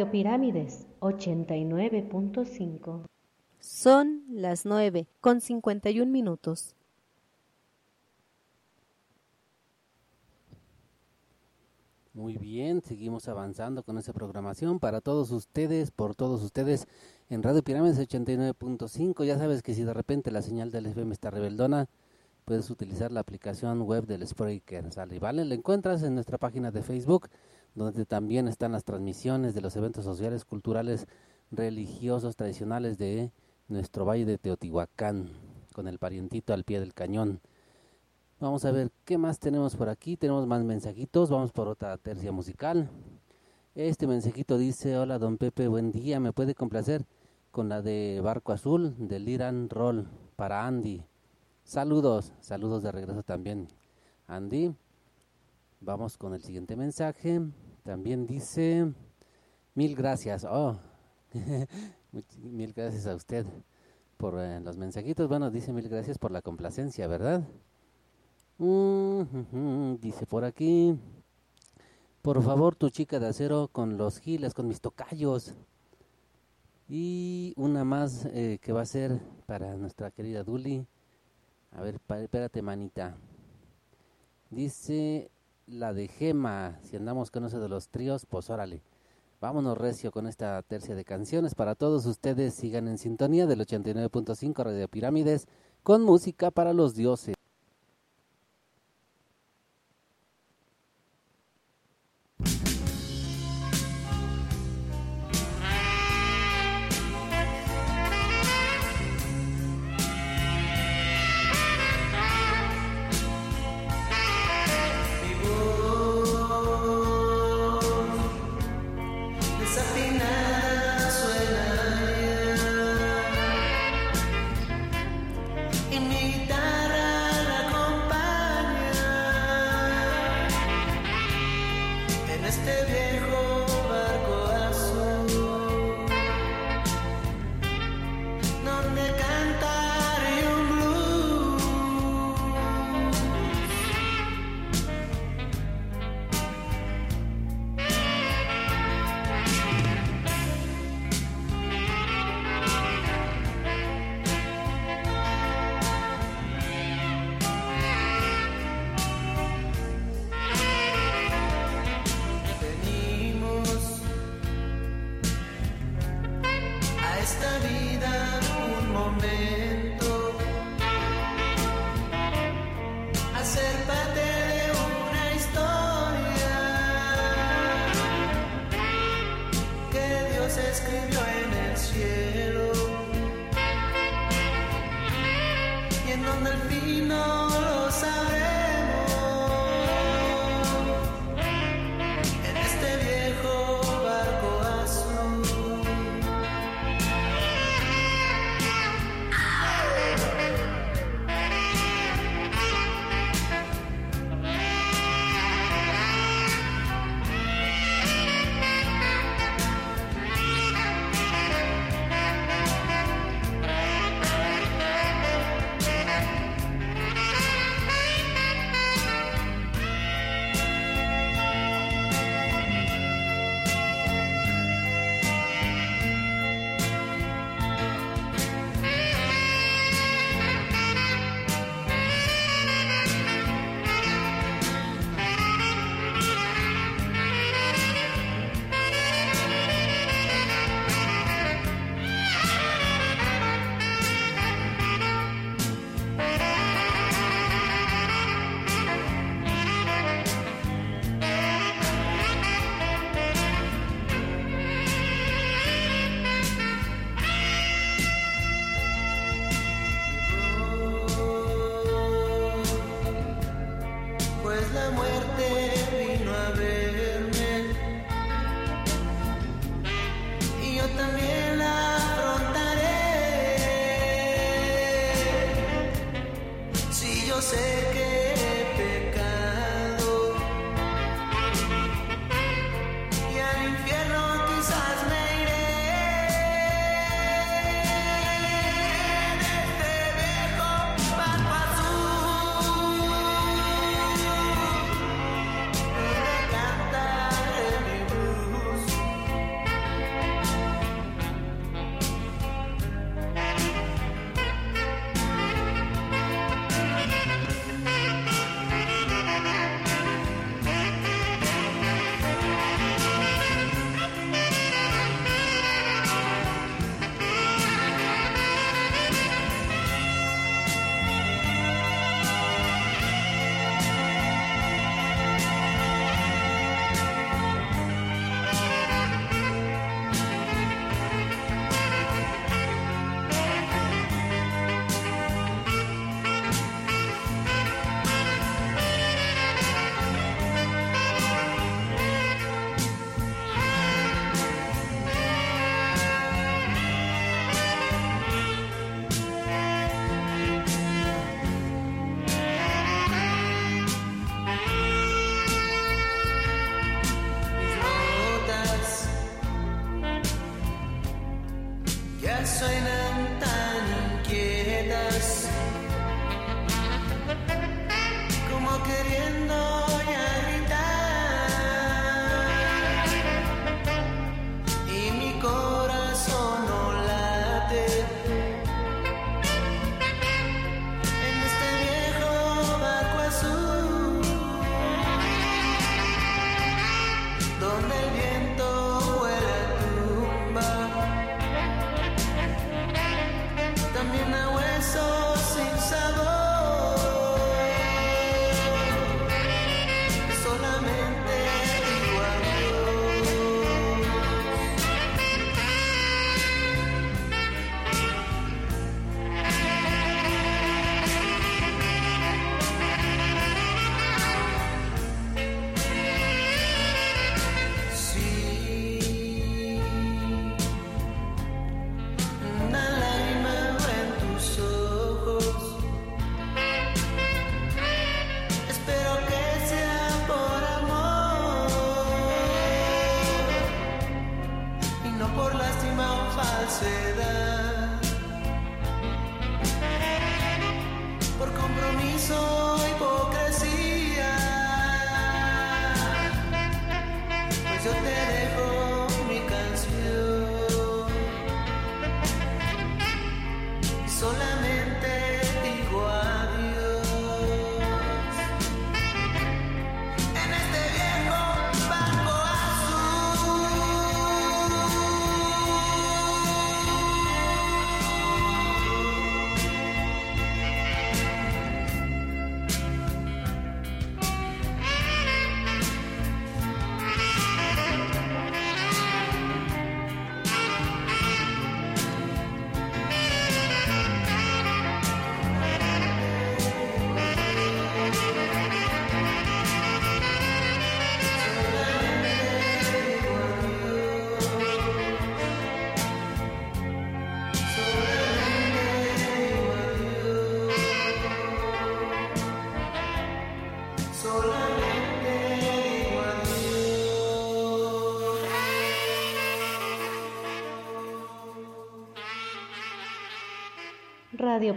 Radio Pirámides 89.5. Son las 9 con 51 minutos. Muy bien, seguimos avanzando con esta programación para todos ustedes, por todos ustedes en Radio Pirámides 89.5. Ya sabes que si de repente la señal del FM está rebeldona, puedes utilizar la aplicación web del Spreaker, ¿sale? ¿Vale? La encuentras en nuestra página de Facebook, donde también están las transmisiones de los eventos sociales, culturales, religiosos, tradicionales de nuestro valle de Teotihuacán, con el parientito al pie del cañón. Vamos a ver qué más tenemos por aquí. Tenemos más mensajitos. Vamos por otra tercia musical. Este mensajito dice: Hola, don Pepe, buen día. ¿Me puede complacer con la de Barco Azul del Iran Roll para Andy? Saludos, saludos de regreso también, Andy. Vamos con el siguiente mensaje. También dice, mil gracias. Oh, mil gracias a usted por eh, los mensajitos. Bueno, dice mil gracias por la complacencia, ¿verdad? Dice por aquí, por favor, tu chica de acero con los giles, con mis tocayos. Y una más eh, que va a ser para nuestra querida Duli. A ver, espérate, manita. Dice la de Gema. Si andamos con de los tríos, pues órale. Vámonos recio con esta tercia de canciones. Para todos ustedes, sigan en sintonía del 89.5 Radio Pirámides con música para los dioses.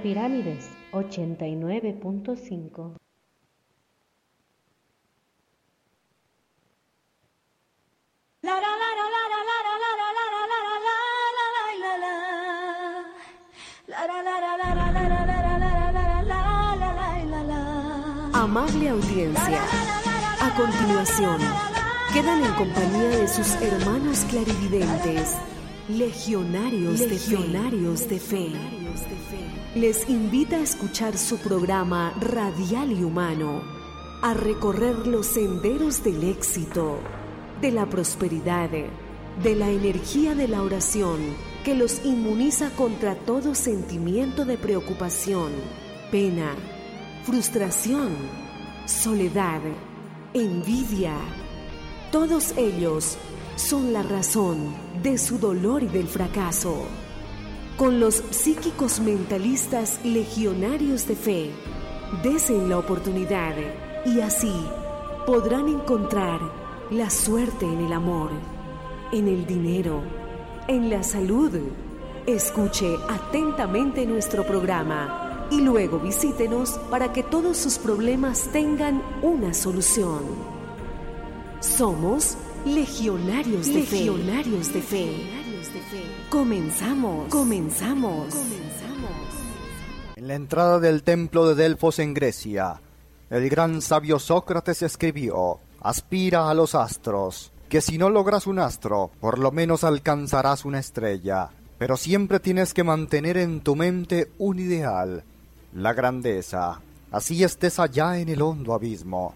Pirámides 89.5. Amable audiencia, a continuación, quedan en compañía de sus hermanos clarividentes, legionarios, legionarios de fe. Les invita a escuchar su programa radial y humano, a recorrer los senderos del éxito, de la prosperidad, de la energía de la oración que los inmuniza contra todo sentimiento de preocupación, pena, frustración, soledad, envidia. Todos ellos son la razón de su dolor y del fracaso. Con los psíquicos mentalistas legionarios de fe, desen la oportunidad y así podrán encontrar la suerte en el amor, en el dinero, en la salud. Escuche atentamente nuestro programa y luego visítenos para que todos sus problemas tengan una solución. Somos legionarios de fe. Legionarios de fe. Comenzamos. Comenzamos. En la entrada del templo de Delfos en Grecia, el gran sabio Sócrates escribió, aspira a los astros, que si no logras un astro, por lo menos alcanzarás una estrella, pero siempre tienes que mantener en tu mente un ideal, la grandeza, así estés allá en el hondo abismo,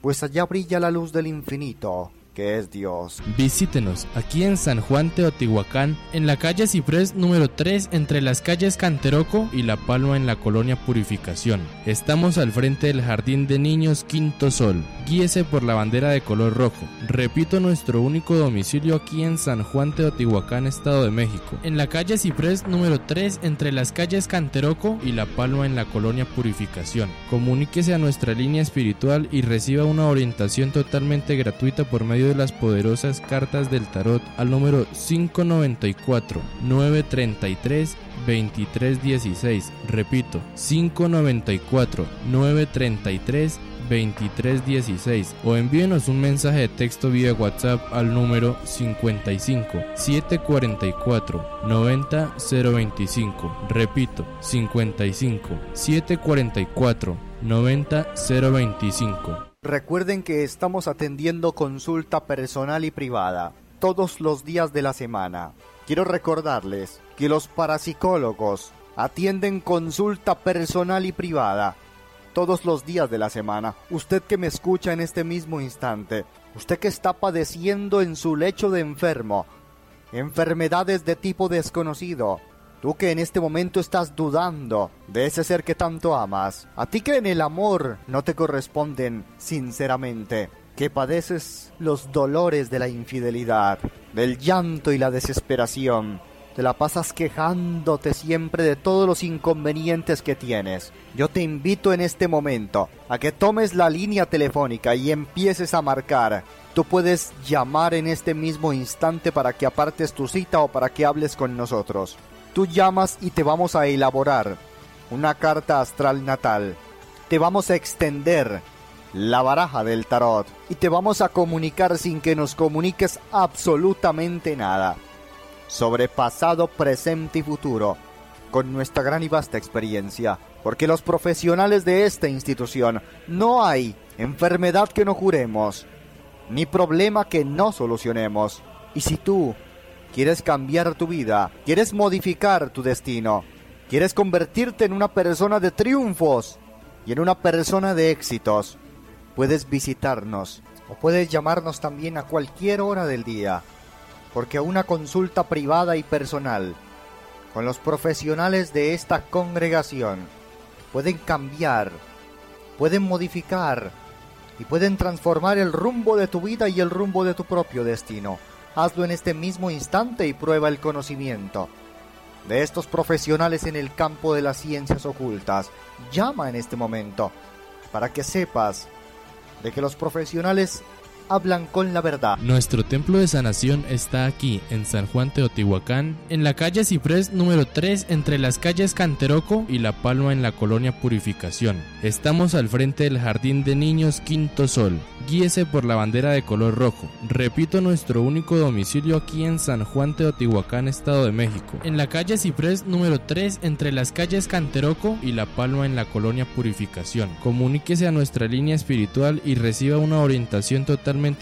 pues allá brilla la luz del infinito, es Dios. Visítenos aquí en San Juan Teotihuacán, en la calle Ciprés número 3, entre las calles Canteroco y La Palma en la colonia Purificación. Estamos al frente del Jardín de Niños Quinto Sol. Guíese por la bandera de color rojo. Repito nuestro único domicilio aquí en San Juan Teotihuacán, Estado de México. En la calle Ciprés número 3, entre las calles Canteroco y La Palma en la colonia Purificación. Comuníquese a nuestra línea espiritual y reciba una orientación totalmente gratuita por medio de las poderosas cartas del tarot al número 594 933 2316. Repito, 594 933 2316 o envíenos un mensaje de texto vía WhatsApp al número 55 744 90 025. Repito, 55 744 90 025. Recuerden que estamos atendiendo consulta personal y privada todos los días de la semana. Quiero recordarles que los parapsicólogos atienden consulta personal y privada todos los días de la semana. Usted que me escucha en este mismo instante, usted que está padeciendo en su lecho de enfermo, enfermedades de tipo desconocido, Tú que en este momento estás dudando de ese ser que tanto amas, a ti que en el amor no te corresponden sinceramente, que padeces los dolores de la infidelidad, del llanto y la desesperación, te la pasas quejándote siempre de todos los inconvenientes que tienes. Yo te invito en este momento a que tomes la línea telefónica y empieces a marcar. Tú puedes llamar en este mismo instante para que apartes tu cita o para que hables con nosotros. Tú llamas y te vamos a elaborar una carta astral natal. Te vamos a extender la baraja del tarot y te vamos a comunicar sin que nos comuniques absolutamente nada sobre pasado, presente y futuro con nuestra gran y vasta experiencia, porque los profesionales de esta institución no hay enfermedad que no curemos, ni problema que no solucionemos. Y si tú quieres cambiar tu vida, quieres modificar tu destino, quieres convertirte en una persona de triunfos y en una persona de éxitos, puedes visitarnos o puedes llamarnos también a cualquier hora del día, porque una consulta privada y personal con los profesionales de esta congregación pueden cambiar, pueden modificar y pueden transformar el rumbo de tu vida y el rumbo de tu propio destino. Hazlo en este mismo instante y prueba el conocimiento de estos profesionales en el campo de las ciencias ocultas. Llama en este momento para que sepas de que los profesionales hablan con la verdad. Nuestro templo de sanación está aquí, en San Juan Teotihuacán, en la calle Ciprés número 3, entre las calles Canteroco y La Palma en la colonia Purificación. Estamos al frente del Jardín de Niños Quinto Sol. Guíese por la bandera de color rojo. Repito, nuestro único domicilio aquí en San Juan Teotihuacán, Estado de México. En la calle Ciprés número 3, entre las calles Canteroco y La Palma en la colonia Purificación. Comuníquese a nuestra línea espiritual y reciba una orientación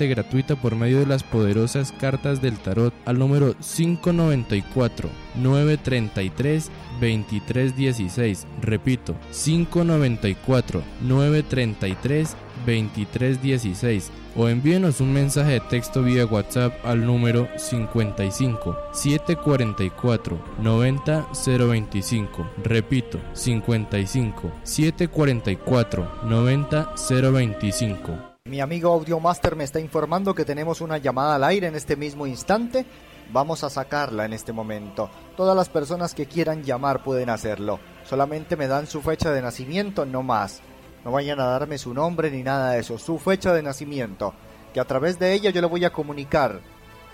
gratuita por medio de las poderosas cartas del tarot al número 594 933 2316. Repito, 594 933 2316 o envíenos un mensaje de texto vía WhatsApp al número 55 744 90 025. Repito, 55 744 90 025. Mi amigo Audiomaster me está informando que tenemos una llamada al aire en este mismo instante. Vamos a sacarla en este momento. Todas las personas que quieran llamar pueden hacerlo. Solamente me dan su fecha de nacimiento, no más. No vayan a darme su nombre ni nada de eso, su fecha de nacimiento. Que a través de ella yo le voy a comunicar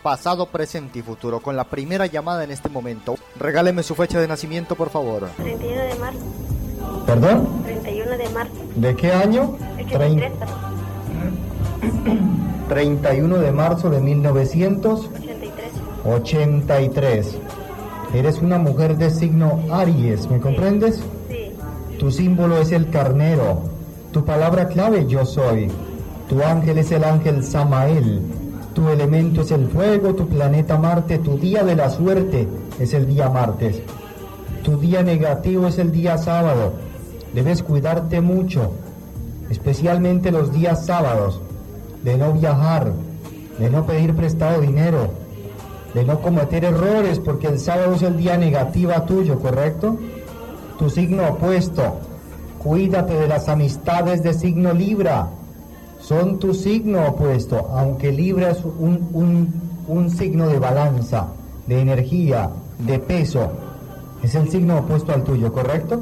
pasado, presente y futuro con la primera llamada en este momento. Regáleme su fecha de nacimiento, por favor. 31 de marzo. ¿Perdón? 31 de marzo. ¿De qué año? 83, 31 de marzo de 1983. 83. Eres una mujer de signo Aries, ¿me comprendes? Sí. Tu símbolo es el carnero. Tu palabra clave yo soy. Tu ángel es el ángel Samael. Tu elemento es el fuego, tu planeta Marte, tu día de la suerte es el día martes. Tu día negativo es el día sábado. Debes cuidarte mucho, especialmente los días sábados, de no viajar, de no pedir prestado dinero, de no cometer errores, porque el sábado es el día negativo tuyo, ¿correcto? Tu signo opuesto. Cuídate de las amistades de signo Libra. Son tu signo opuesto, aunque Libra es un, un, un signo de balanza, de energía, de peso. Es el signo opuesto al tuyo, ¿correcto?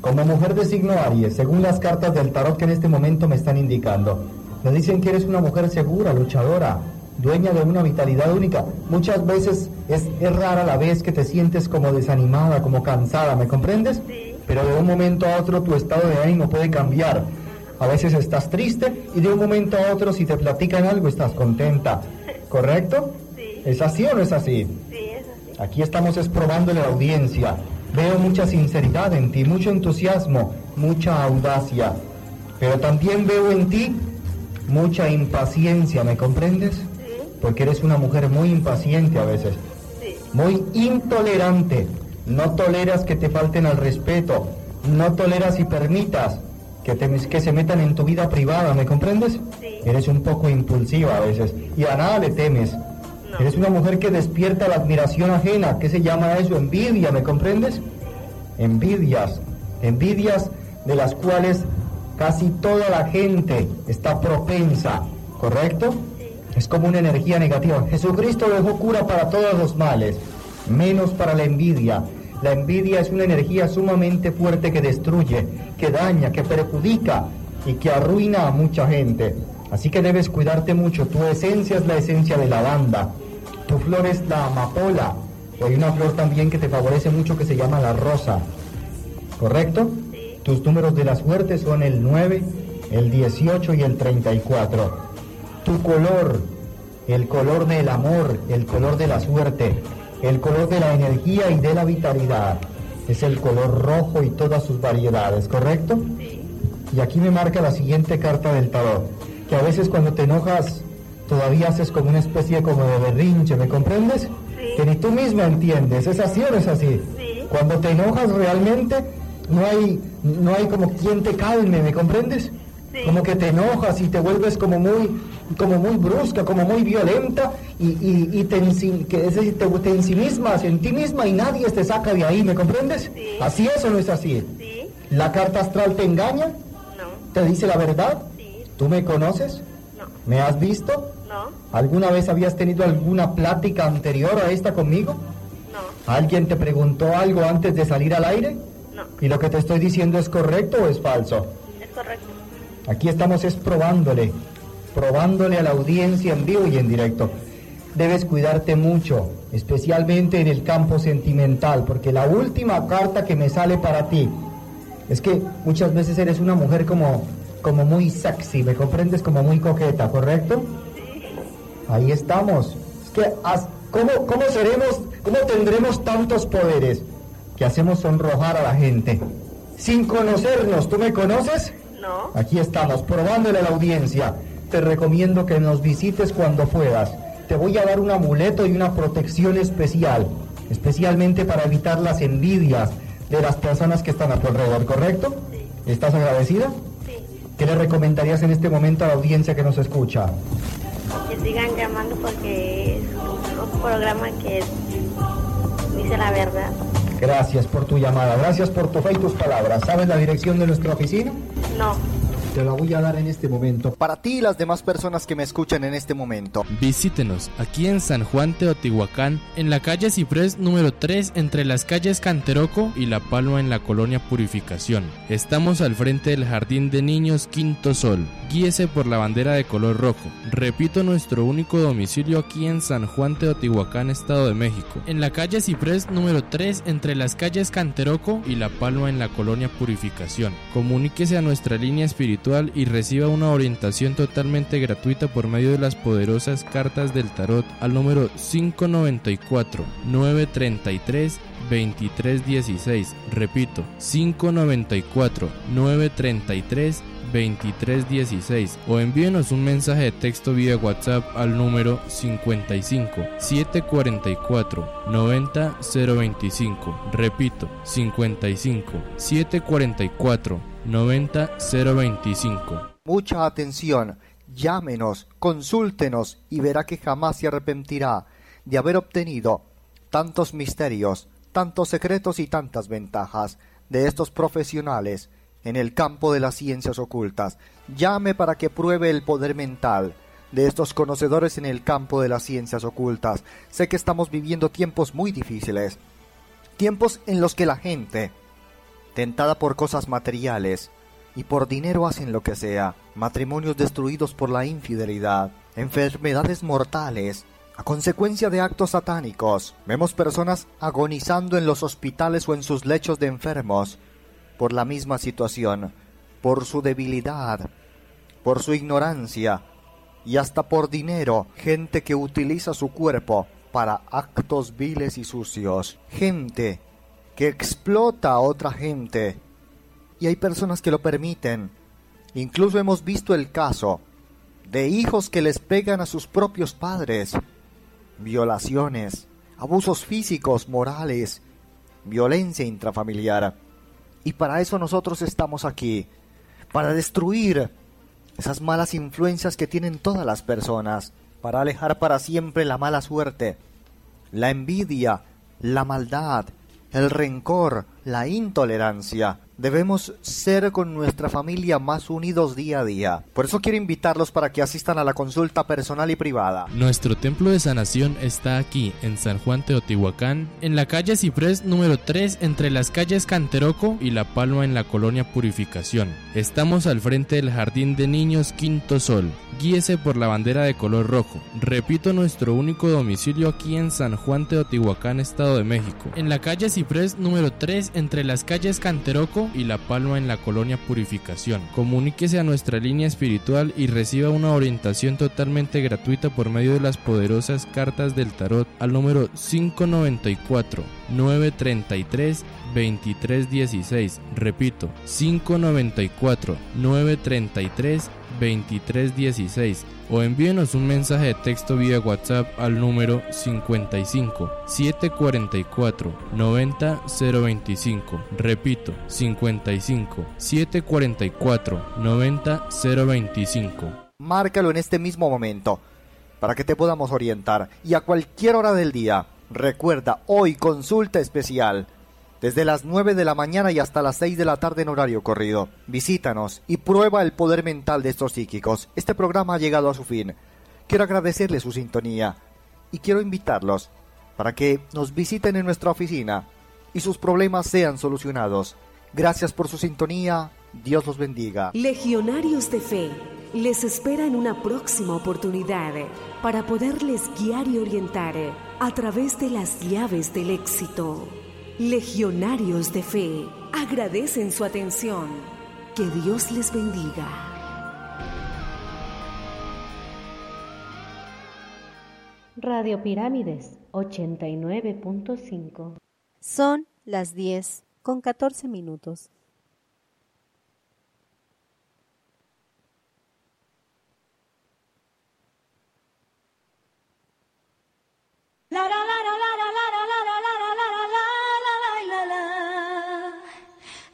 Como mujer de signo Aries, según las cartas del tarot que en este momento me están indicando, me dicen que eres una mujer segura, luchadora, dueña de una vitalidad única. Muchas veces es, es rara la vez que te sientes como desanimada, como cansada, ¿me comprendes? Pero de un momento a otro tu estado de ánimo puede cambiar. A veces estás triste y de un momento a otro si te platican algo estás contenta. ¿Correcto? ¿Es así o no es así? Aquí estamos es probándole a la audiencia. Veo mucha sinceridad en ti, mucho entusiasmo, mucha audacia. Pero también veo en ti mucha impaciencia, ¿me comprendes? Porque eres una mujer muy impaciente a veces. Muy intolerante. No toleras que te falten al respeto. No toleras y permitas que, te, que se metan en tu vida privada, ¿me comprendes? Eres un poco impulsiva a veces. Y a nada le temes. Eres una mujer que despierta la admiración ajena. ¿Qué se llama eso? Envidia, ¿me comprendes? Envidias. Envidias de las cuales casi toda la gente está propensa, ¿correcto? Es como una energía negativa. Jesucristo dejó cura para todos los males, menos para la envidia. La envidia es una energía sumamente fuerte que destruye, que daña, que perjudica y que arruina a mucha gente. Así que debes cuidarte mucho. Tu esencia es la esencia de la banda. Tu flor es la amapola. O hay una flor también que te favorece mucho que se llama la rosa. ¿Correcto? Tus números de la suerte son el 9, el 18 y el 34. Tu color, el color del amor, el color de la suerte, el color de la energía y de la vitalidad, es el color rojo y todas sus variedades, ¿correcto? Y aquí me marca la siguiente carta del tarot, que a veces cuando te enojas todavía haces como una especie como de berrinche, ¿me comprendes? Que ni tú misma entiendes, ¿es así o no es así? Cuando te enojas realmente no hay, no hay como quien te calme, ¿me comprendes? Como que te enojas y te vuelves como muy, como muy brusca, como muy violenta y, y, y te, que es decir, te, te ensimismas en ti misma y nadie te saca de ahí, ¿me comprendes? ¿Así es o no es así? ¿La carta astral te engaña? ¿Te dice la verdad? ¿Tú me conoces? ¿Me has visto? No, ¿Alguna vez habías tenido alguna plática anterior a esta conmigo? no, ¿Alguien te preguntó algo antes de salir al aire? No, ¿Y lo que te estoy diciendo es correcto o es falso? es correcto. Aquí estamos es probándole probándole a la audiencia en vivo y en directo. Debes cuidarte mucho, especialmente en el campo sentimental, porque la última carta que me sale para ti es que muchas veces eres una mujer como, como muy sexy, ¿me comprendes? Como muy coqueta, ¿correcto? Ahí estamos. Es que, ¿cómo, ¿cómo seremos, cómo tendremos tantos poderes que hacemos sonrojar a la gente? Sin conocernos, ¿tú me conoces? No. Aquí estamos, probándole a la audiencia. Te recomiendo que nos visites cuando puedas. Te voy a dar un amuleto y una protección especial, especialmente para evitar las envidias de las personas que están a tu alrededor, ¿correcto? ¿Estás agradecida? Sí. ¿Qué le recomendarías en este momento a la audiencia que nos escucha? Que sigan llamando porque es un programa que dice la verdad. Gracias por tu llamada, gracias por tu fe y tus palabras. ¿Sabes la dirección de nuestra oficina? No. Te la voy a dar en este momento. Para ti y las demás personas que me escuchan en este momento. Visítenos aquí en San Juan Teotihuacán, en la calle Ciprés número 3, entre las calles Canteroco y La Palma en la colonia Purificación. Estamos al frente del Jardín de Niños Quinto Sol. Guíese por la bandera de color rojo. Repito, nuestro único domicilio aquí en San Juan Teotihuacán, Estado de México. En la calle Ciprés número 3, entre las calles Canteroco y La Palma en la colonia Purificación. Comuníquese a nuestra línea espiritual y reciba una orientación totalmente gratuita por medio de las poderosas cartas del tarot al número 594 933 2316. Repito, 594 933 2316 o envíenos un mensaje de texto vía WhatsApp al número 55 744 90 025. Repito, 55 744 90 025. Mucha atención, llámenos, consúltenos y verá que jamás se arrepentirá de haber obtenido tantos misterios, tantos secretos y tantas ventajas de estos profesionales en el campo de las ciencias ocultas. Llame para que pruebe el poder mental de estos conocedores en el campo de las ciencias ocultas. Sé que estamos viviendo tiempos muy difíciles, tiempos en los que la gente, tentada por cosas materiales, y por dinero hacen lo que sea, matrimonios destruidos por la infidelidad, enfermedades mortales, a consecuencia de actos satánicos. Vemos personas agonizando en los hospitales o en sus lechos de enfermos por la misma situación, por su debilidad, por su ignorancia y hasta por dinero, gente que utiliza su cuerpo para actos viles y sucios, gente que explota a otra gente y hay personas que lo permiten. Incluso hemos visto el caso de hijos que les pegan a sus propios padres, violaciones, abusos físicos, morales, violencia intrafamiliar. Y para eso nosotros estamos aquí, para destruir esas malas influencias que tienen todas las personas, para alejar para siempre la mala suerte, la envidia, la maldad, el rencor, la intolerancia. Debemos ser con nuestra familia más unidos día a día. Por eso quiero invitarlos para que asistan a la consulta personal y privada. Nuestro templo de sanación está aquí, en San Juan Teotihuacán, en la calle Ciprés número 3, entre las calles Canteroco y La Palma en la colonia Purificación. Estamos al frente del Jardín de Niños Quinto Sol. Guíese por la bandera de color rojo. Repito, nuestro único domicilio aquí en San Juan Teotihuacán, Estado de México. En la calle Ciprés número 3, entre las calles Canteroco y La Palma en la colonia Purificación. Comuníquese a nuestra línea espiritual y reciba una orientación totalmente gratuita por medio de las poderosas cartas del tarot al número 594 933 2316. Repito, 594 933 2316 o envíenos un mensaje de texto vía WhatsApp al número 55 744 90 025. Repito, 55 744 90 025. Márcalo en este mismo momento para que te podamos orientar y a cualquier hora del día. Recuerda, hoy consulta especial desde las 9 de la mañana y hasta las 6 de la tarde en horario corrido. Visítanos y prueba el poder mental de estos psíquicos. Este programa ha llegado a su fin. Quiero agradecerles su sintonía y quiero invitarlos para que nos visiten en nuestra oficina y sus problemas sean solucionados. Gracias por su sintonía. Dios los bendiga. Legionarios de Fe les espera en una próxima oportunidad para poderles guiar y orientar a través de las llaves del éxito. Legionarios de Fe agradecen su atención. Que Dios les bendiga. Radio Pirámides 89.5. Son las 10 con 14 minutos. La la la la la la.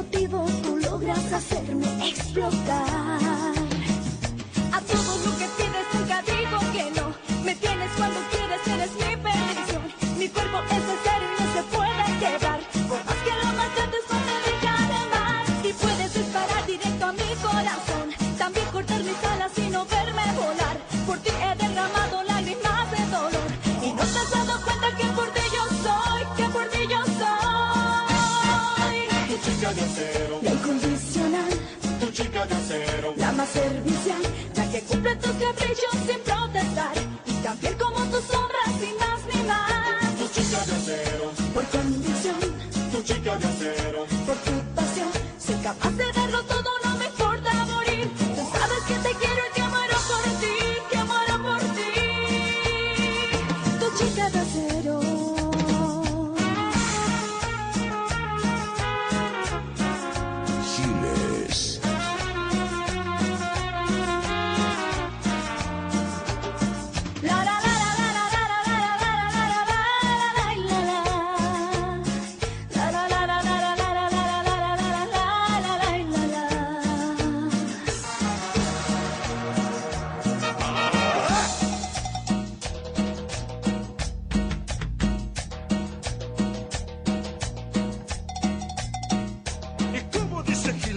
motivo tú logras hacerme explotar. A todo lo que tienes nunca digo que no. Me tienes cuando quieres, eres mi perdición. Mi cuerpo es el ser just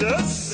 Yes.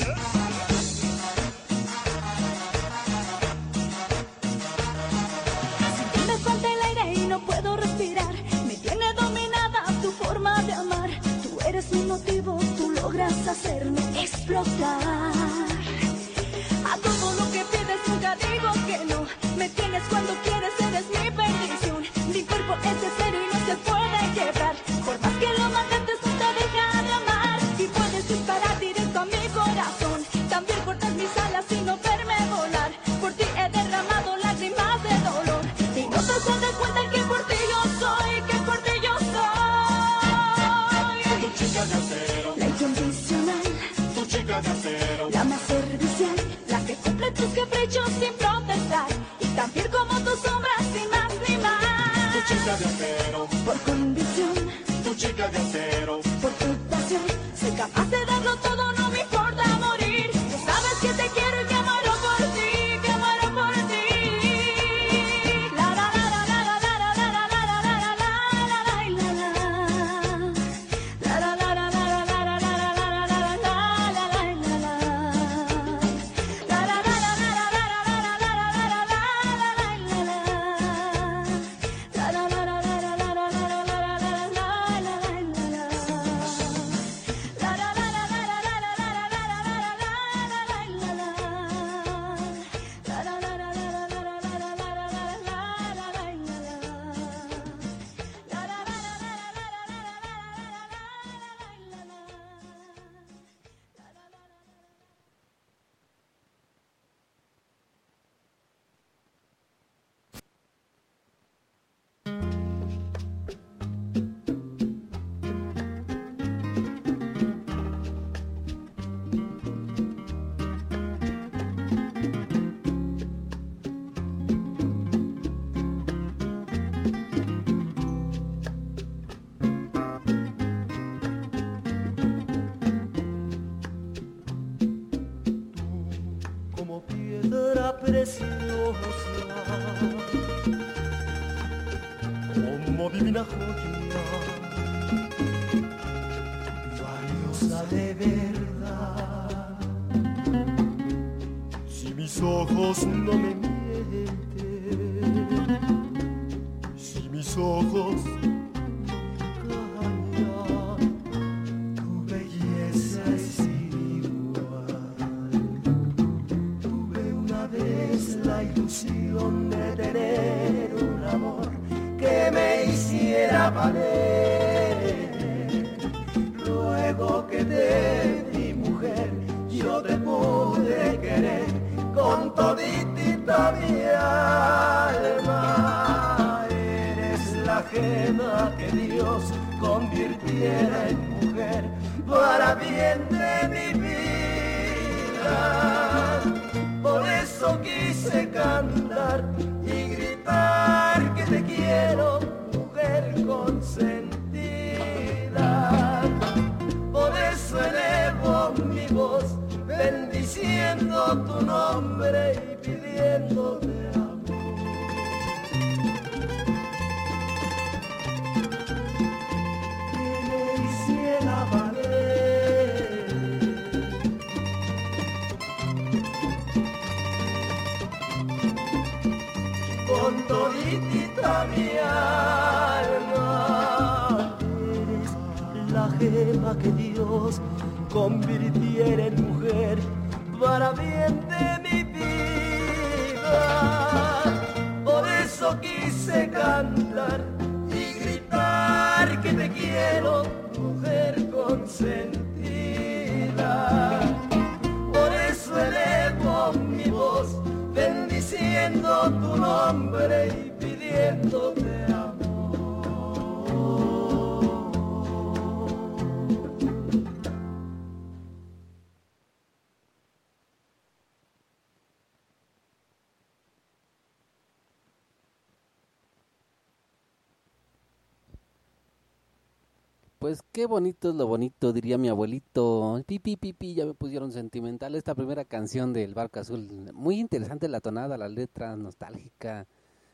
Pues qué bonito es lo bonito, diría mi abuelito. Pipi, pipi, ya me pusieron sentimental esta primera canción del Barco Azul. Muy interesante la tonada, la letra nostálgica.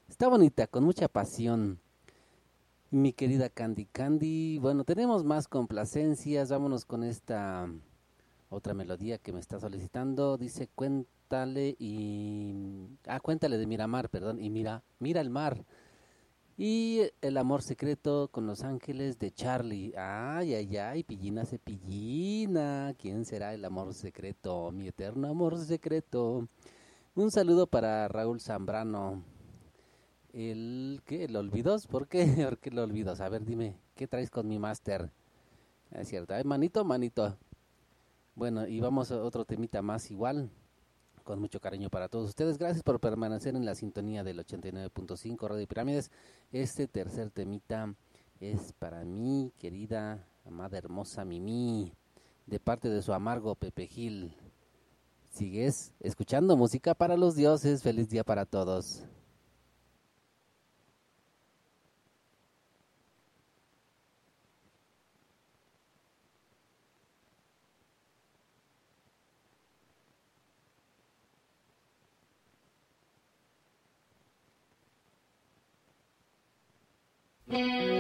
Está bonita, con mucha pasión. Mi querida Candy Candy, bueno, tenemos más complacencias. Vámonos con esta otra melodía que me está solicitando. Dice, cuéntale y... Ah, cuéntale de Miramar, perdón. Y mira, mira el mar. Y El amor secreto con los ángeles de Charlie. Ay, ay, ay, pillina se pillina. ¿Quién será el amor secreto? Mi eterno amor secreto. Un saludo para Raúl Zambrano. ¿El qué? ¿Lo olvidó? ¿Por qué? ¿Por qué lo olvidó? A ver, dime, ¿qué traes con mi máster? Es cierto, Ay, manito, manito. Bueno, y vamos a otro temita más igual con mucho cariño para todos ustedes. Gracias por permanecer en la sintonía del 89.5 Radio Pirámides. Este tercer temita es para mi querida, amada, hermosa Mimi, de parte de su amargo Pepe Gil. Sigues escuchando música para los dioses. Feliz día para todos. Mm-hmm.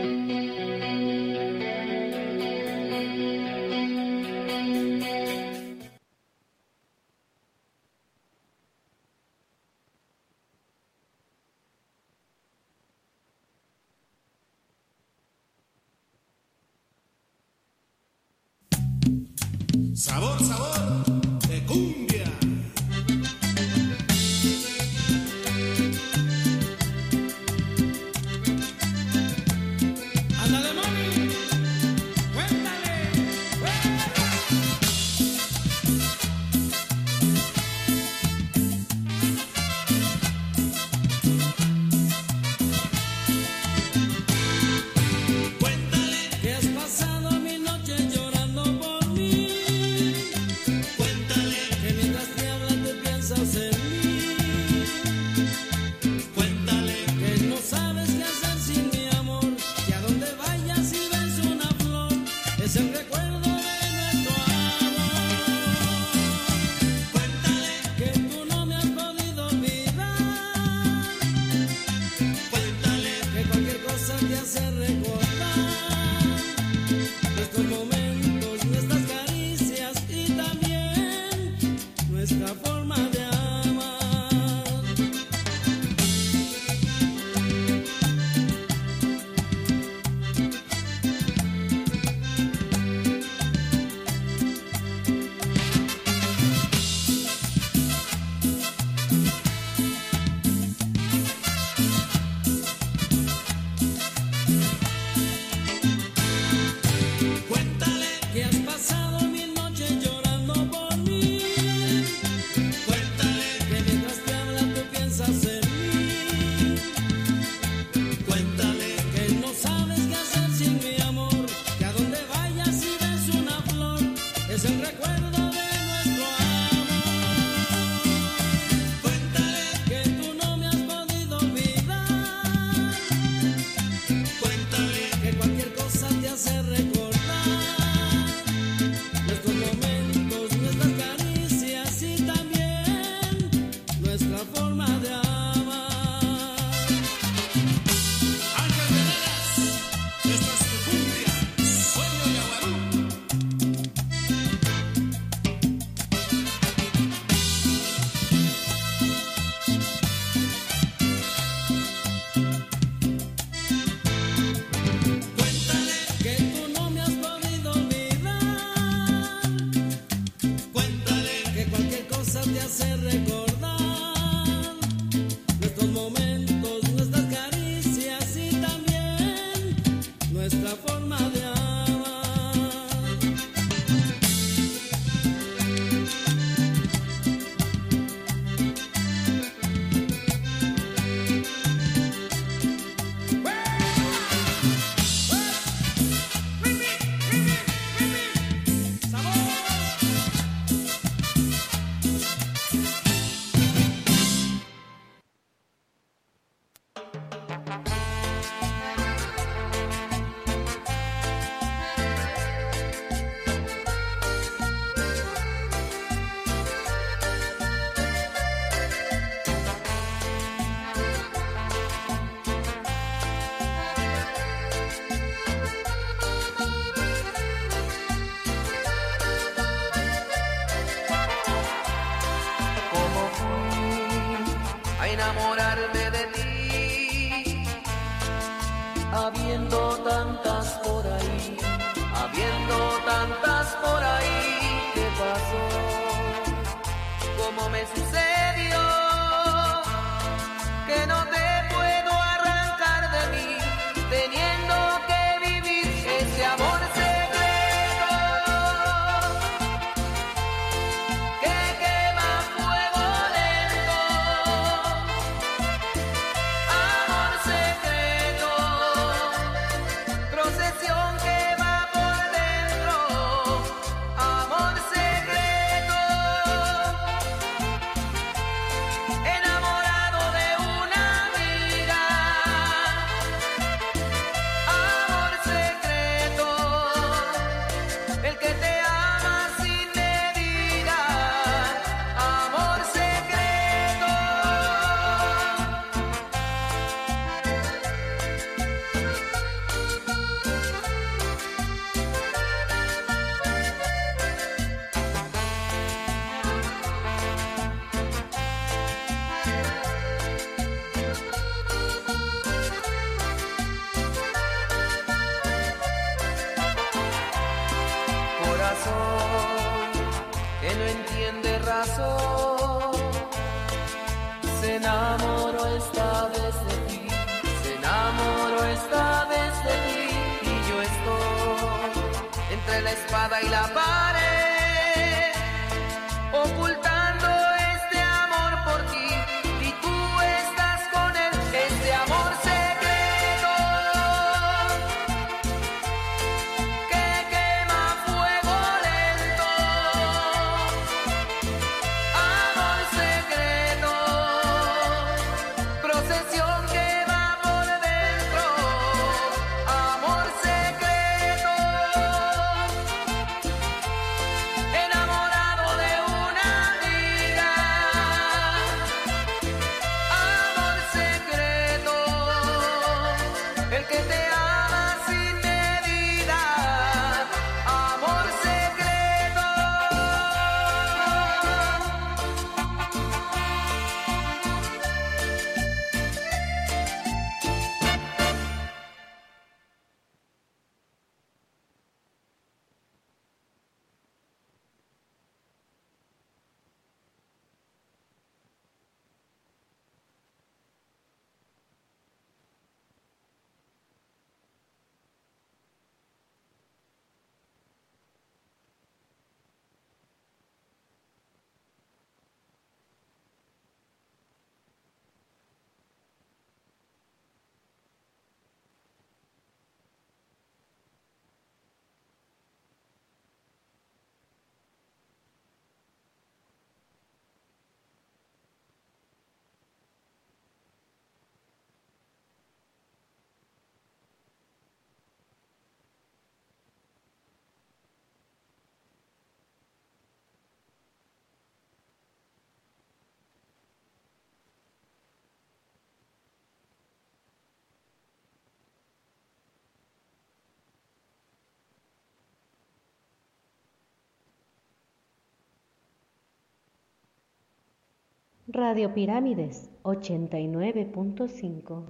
Radio Pirámides 89.5.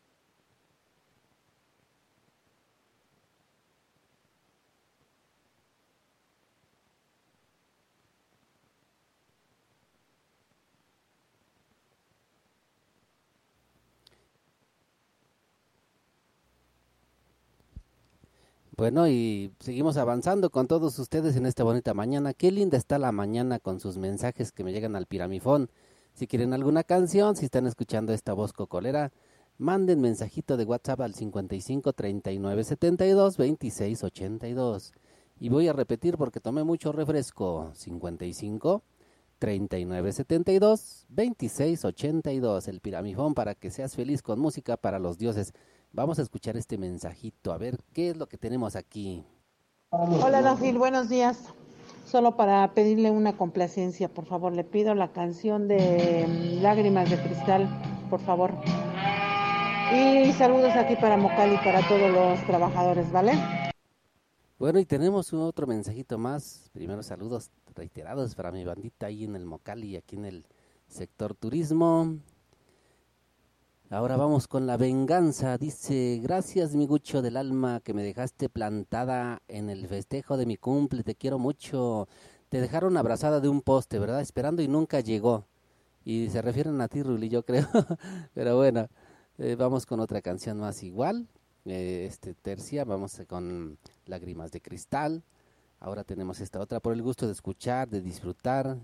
Bueno, y seguimos avanzando con todos ustedes en esta bonita mañana. Qué linda está la mañana con sus mensajes que me llegan al piramifón. Si quieren alguna canción, si están escuchando esta voz cocolera, manden mensajito de WhatsApp al 55 39 72 26 82. Y voy a repetir porque tomé mucho refresco. 55 39 72 26 82. El piramifón para que seas feliz con música para los dioses. Vamos a escuchar este mensajito, a ver qué es lo que tenemos aquí. Hola, Dafil, buenos días. Solo para pedirle una complacencia, por favor, le pido la canción de mm, Lágrimas de Cristal, por favor. Y saludos aquí para Mocal y para todos los trabajadores, ¿vale? Bueno, y tenemos un otro mensajito más. Primero saludos reiterados para mi bandita ahí en el Mocali y aquí en el sector turismo. Ahora vamos con la venganza. Dice, gracias mi gucho del alma que me dejaste plantada en el festejo de mi cumple. Te quiero mucho. Te dejaron abrazada de un poste, ¿verdad? Esperando y nunca llegó. Y se refieren a ti, Ruli, yo creo. Pero bueno, eh, vamos con otra canción más igual. Eh, este tercia, vamos con Lágrimas de Cristal. Ahora tenemos esta otra por el gusto de escuchar, de disfrutar.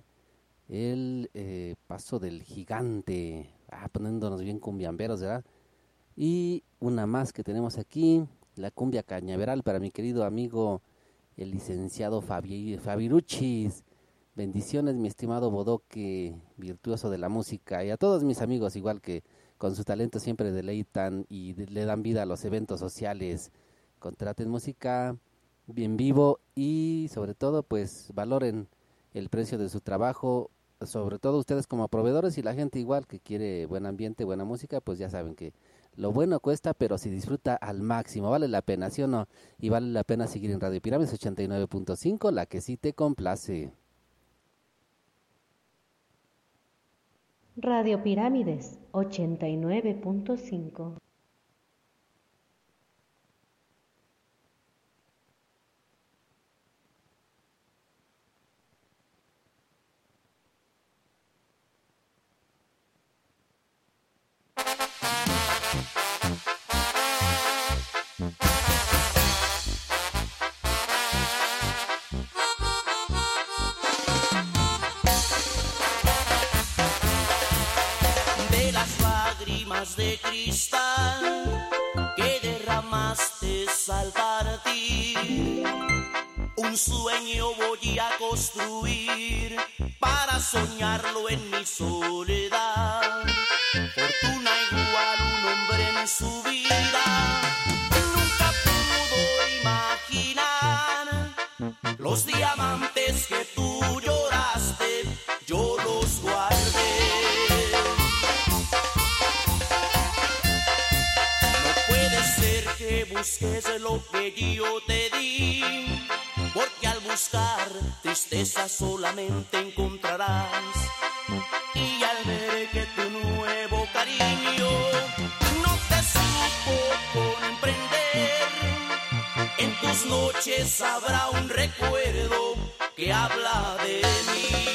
El eh, paso del gigante. Ah, poniéndonos bien cumbiamberos, ¿verdad? Y una más que tenemos aquí, la cumbia cañaveral para mi querido amigo el licenciado Fabi, Fabiruchis. Bendiciones, mi estimado Bodoque, virtuoso de la música, y a todos mis amigos, igual que con su talento siempre deleitan y le dan vida a los eventos sociales. Contraten música bien vivo y sobre todo, pues valoren el precio de su trabajo, sobre todo ustedes como proveedores y la gente igual que quiere buen ambiente, buena música, pues ya saben que lo bueno cuesta, pero si disfruta al máximo, vale la pena, ¿sí o no? Y vale la pena seguir en Radio Pirámides 89.5, la que sí te complace. Radio Pirámides 89.5. de las lágrimas de cristal que derramaste al partir. Un sueño voy a construir para soñarlo en mi soledad. Fortuna igual un hombre en su vida nunca pudo imaginar los diamantes que tú lloraste, yo los guardé. No puede ser que busques lo que yo te di, porque al buscar tristeza solamente encontrarás. Y al ver que tu nuevo cariño no te supo comprender, en tus noches habrá un recuerdo que habla de mí.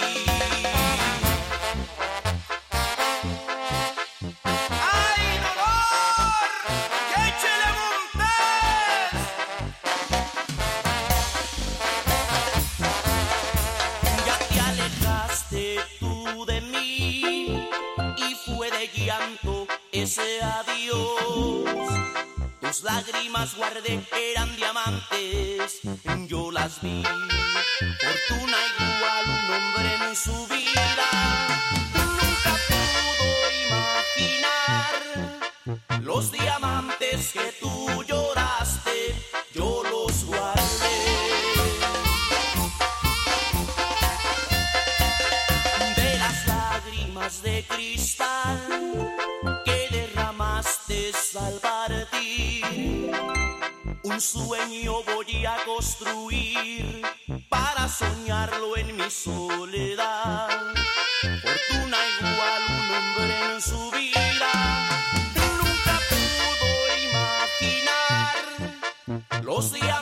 Ese adiós. Tus lágrimas guardé eran diamantes, yo las vi. Fortuna igual un hombre en su vida nunca pudo imaginar los diamantes que Un sueño voy a construir para soñarlo en mi soledad. Fortuna igual un hombre en su vida nunca pudo imaginar los diamantes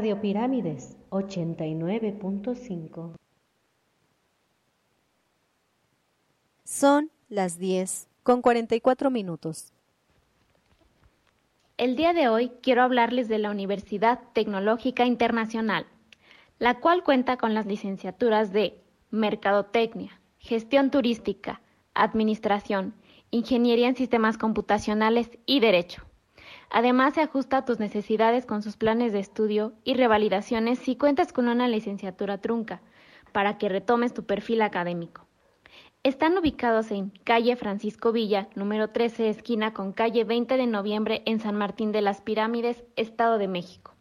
Radio Pirámides 89.5. Son las 10 con 44 minutos. El día de hoy quiero hablarles de la Universidad Tecnológica Internacional, la cual cuenta con las licenciaturas de Mercadotecnia, Gestión Turística, Administración, Ingeniería en Sistemas Computacionales y Derecho. Además, se ajusta a tus necesidades con sus planes de estudio y revalidaciones si cuentas con una licenciatura trunca, para que retomes tu perfil académico. Están ubicados en calle Francisco Villa, número 13, esquina con calle 20 de noviembre en San Martín de las Pirámides, Estado de México.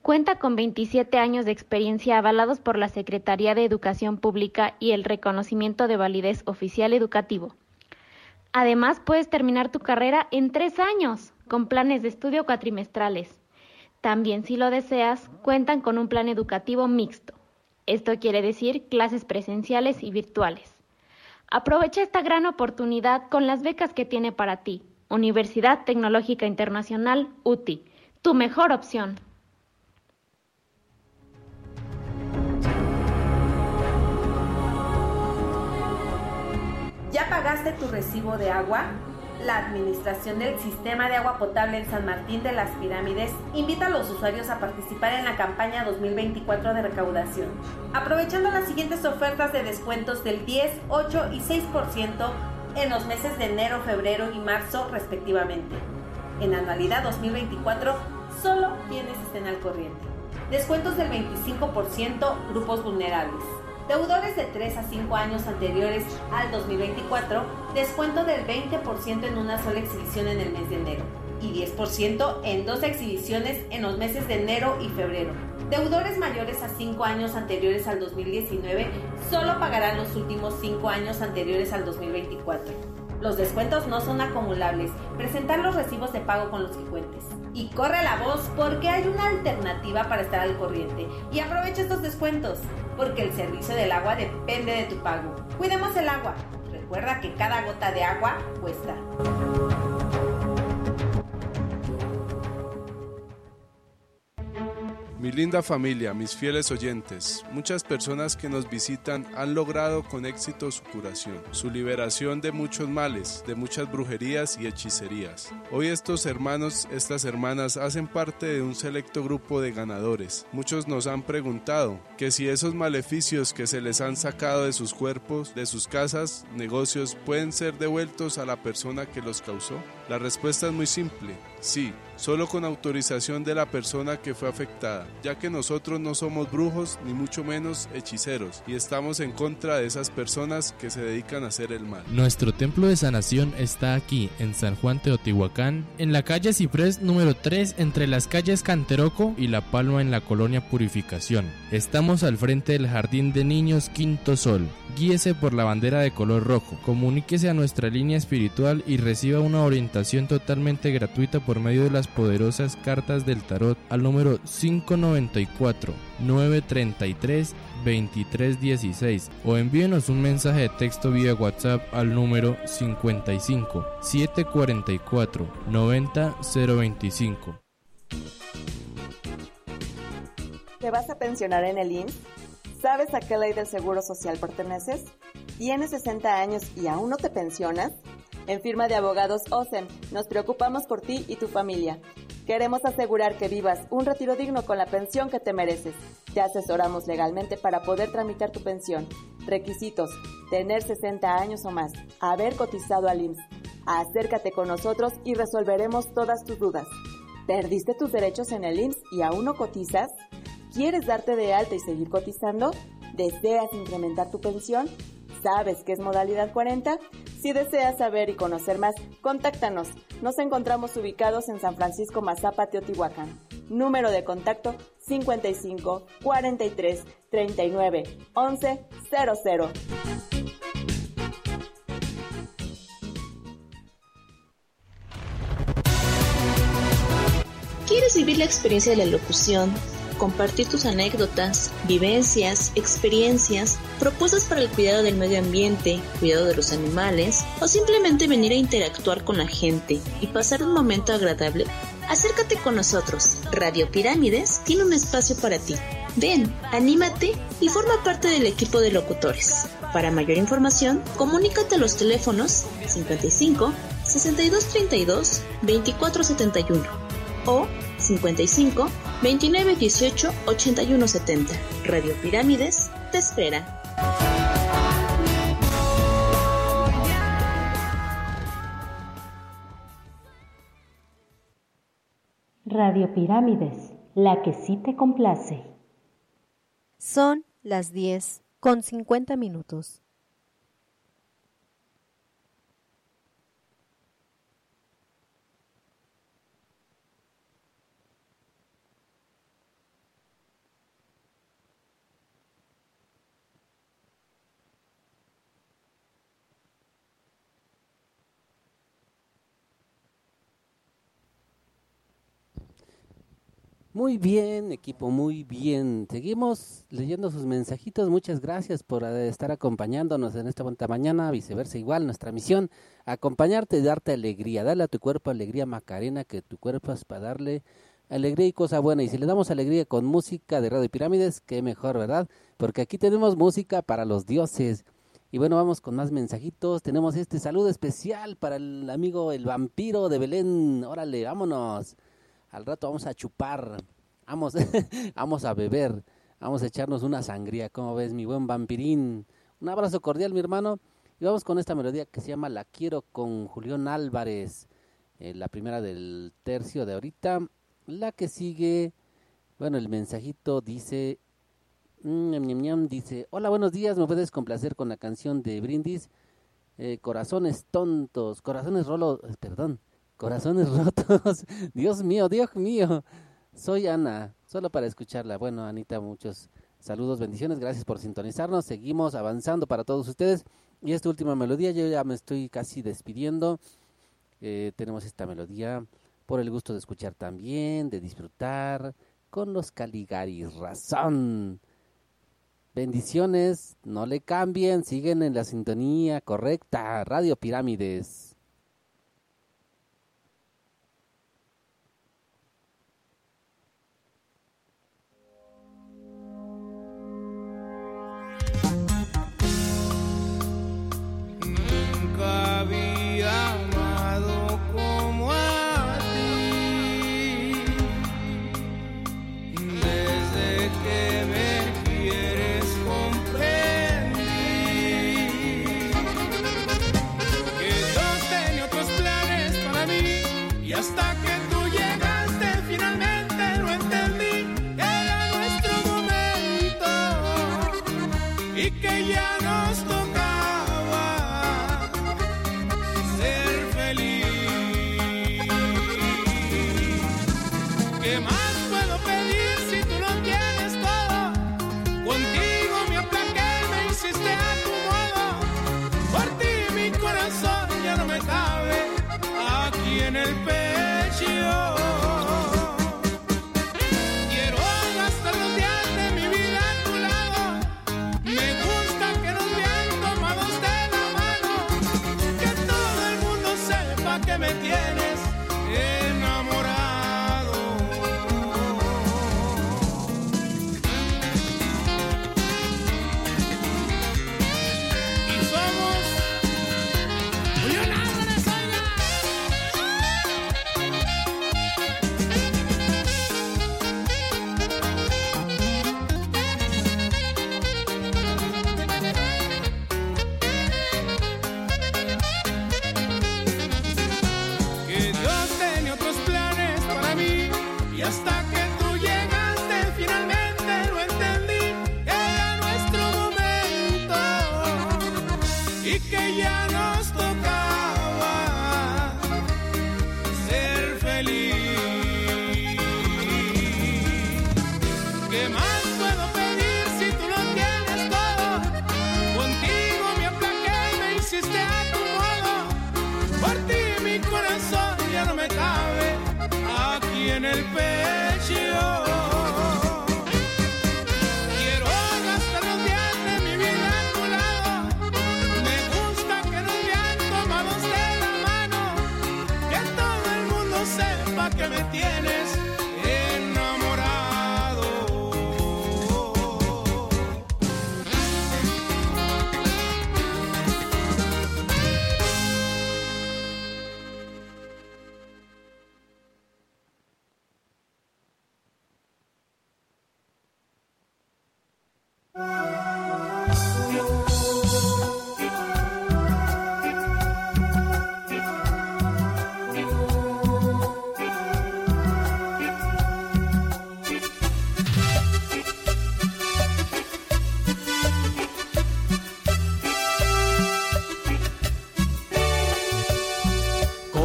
Cuenta con 27 años de experiencia avalados por la Secretaría de Educación Pública y el reconocimiento de validez oficial educativo. Además, puedes terminar tu carrera en tres años, con planes de estudio cuatrimestrales. También, si lo deseas, cuentan con un plan educativo mixto. Esto quiere decir clases presenciales y virtuales. Aprovecha esta gran oportunidad con las becas que tiene para ti. Universidad Tecnológica Internacional, UTI, tu mejor opción. ¿Ya pagaste tu recibo de agua? La Administración del Sistema de Agua Potable en San Martín de las Pirámides invita a los usuarios a participar en la campaña 2024 de recaudación, aprovechando las siguientes ofertas de descuentos del 10, 8 y 6% en los meses de enero, febrero y marzo respectivamente. En anualidad 2024, solo quienes estén al corriente. Descuentos del 25% grupos vulnerables. Deudores de 3 a 5 años anteriores al 2024, descuento del 20% en una sola exhibición en el mes de enero y 10% en dos exhibiciones en los meses de enero y febrero. Deudores mayores a 5 años anteriores al 2019 solo pagarán los últimos 5 años anteriores al 2024. Los descuentos no son acumulables. Presentar los recibos de pago con los que cuentes. Y corre la voz porque hay una alternativa para estar al corriente. Y aprovecha estos descuentos porque el servicio del agua depende de tu pago. Cuidemos el agua. Recuerda que cada gota de agua cuesta. Mi linda familia, mis fieles oyentes, muchas personas que nos visitan han logrado con éxito su curación, su liberación de muchos males, de muchas brujerías y hechicerías. Hoy estos hermanos, estas hermanas hacen parte de un selecto grupo de ganadores. Muchos nos han preguntado que si esos maleficios que se les han sacado de sus cuerpos, de sus casas, negocios, pueden ser devueltos a la persona que los causó. La respuesta es muy simple, sí, solo con autorización de la persona que fue afectada, ya que nosotros no somos brujos ni mucho menos hechiceros y estamos en contra de esas personas que se dedican a hacer el mal. Nuestro templo de sanación está aquí, en San Juan Teotihuacán, en la calle Ciprés número 3, entre las calles Canteroco y La Palma en la colonia Purificación. Estamos al frente del Jardín de Niños Quinto Sol. Guíese por la bandera de color rojo, comuníquese a nuestra línea espiritual y reciba una orientación totalmente gratuita por medio de las poderosas cartas del tarot al número 594 933 2316 o envíenos un mensaje de texto vía WhatsApp al número 55 744 90 025. ¿Te vas a pensionar en el IMSS? ¿Sabes a qué ley del Seguro Social perteneces? ¿Tienes 60 años y aún no te pensionas? En firma de abogados OSEM, nos preocupamos por ti y tu familia. Queremos asegurar que vivas un retiro digno con la pensión que te mereces. Te asesoramos legalmente para poder tramitar tu pensión. Requisitos: tener 60 años o más, haber cotizado al IMSS. Acércate con nosotros y resolveremos todas tus dudas. ¿Perdiste tus derechos en el IMSS y aún no cotizas? ¿Quieres darte de alta y seguir cotizando? ¿Deseas incrementar tu pensión? ¿Sabes qué es modalidad 40? Si deseas saber y conocer más, contáctanos. Nos encontramos ubicados en San Francisco Mazapa, Teotihuacán. Número de contacto 55 43 39 11 00. ¿Quieres vivir la experiencia de la locución? Compartir tus anécdotas, vivencias, experiencias, propuestas para el cuidado del medio ambiente, cuidado de los animales o simplemente venir a interactuar con la gente y pasar un momento agradable? Acércate con nosotros. Radio Pirámides tiene un espacio para ti. Ven, anímate y forma parte del equipo de locutores. Para mayor información, comunícate a los teléfonos 55 6232 2471 o 55 29 18 81 70. Radio Pirámides te espera. Radio Pirámides, la que sí te complace. Son las 10 con 50 minutos. Muy bien, equipo, muy bien. Seguimos leyendo sus mensajitos. Muchas gracias por eh, estar acompañándonos en esta bonita mañana. Viceversa, igual, nuestra misión, acompañarte y darte alegría. Dale a tu cuerpo alegría, Macarena, que tu cuerpo es para darle alegría y cosa buena. Y si le damos alegría con música de Radio Pirámides, qué mejor, ¿verdad? Porque aquí tenemos música para los dioses. Y bueno, vamos con más mensajitos. Tenemos este saludo especial para el amigo el vampiro de Belén. Órale, vámonos. Al rato vamos a chupar, vamos, vamos a beber, vamos a echarnos una sangría, ¿cómo ves, mi buen vampirín? Un abrazo cordial, mi hermano. Y vamos con esta melodía que se llama La Quiero con Julián Álvarez, eh, la primera del tercio de ahorita. La que sigue, bueno, el mensajito dice, mm, ñam, dice, hola, buenos días, ¿me puedes complacer con la canción de Brindis? Eh, corazones tontos, corazones rolos, perdón, Corazones rotos. Dios mío, Dios mío. Soy Ana, solo para escucharla. Bueno, Anita, muchos saludos, bendiciones. Gracias por sintonizarnos. Seguimos avanzando para todos ustedes. Y esta última melodía, yo ya me estoy casi despidiendo. Eh, tenemos esta melodía por el gusto de escuchar también, de disfrutar con los Caligaris. Razón. Bendiciones, no le cambien, siguen en la sintonía correcta. Radio Pirámides.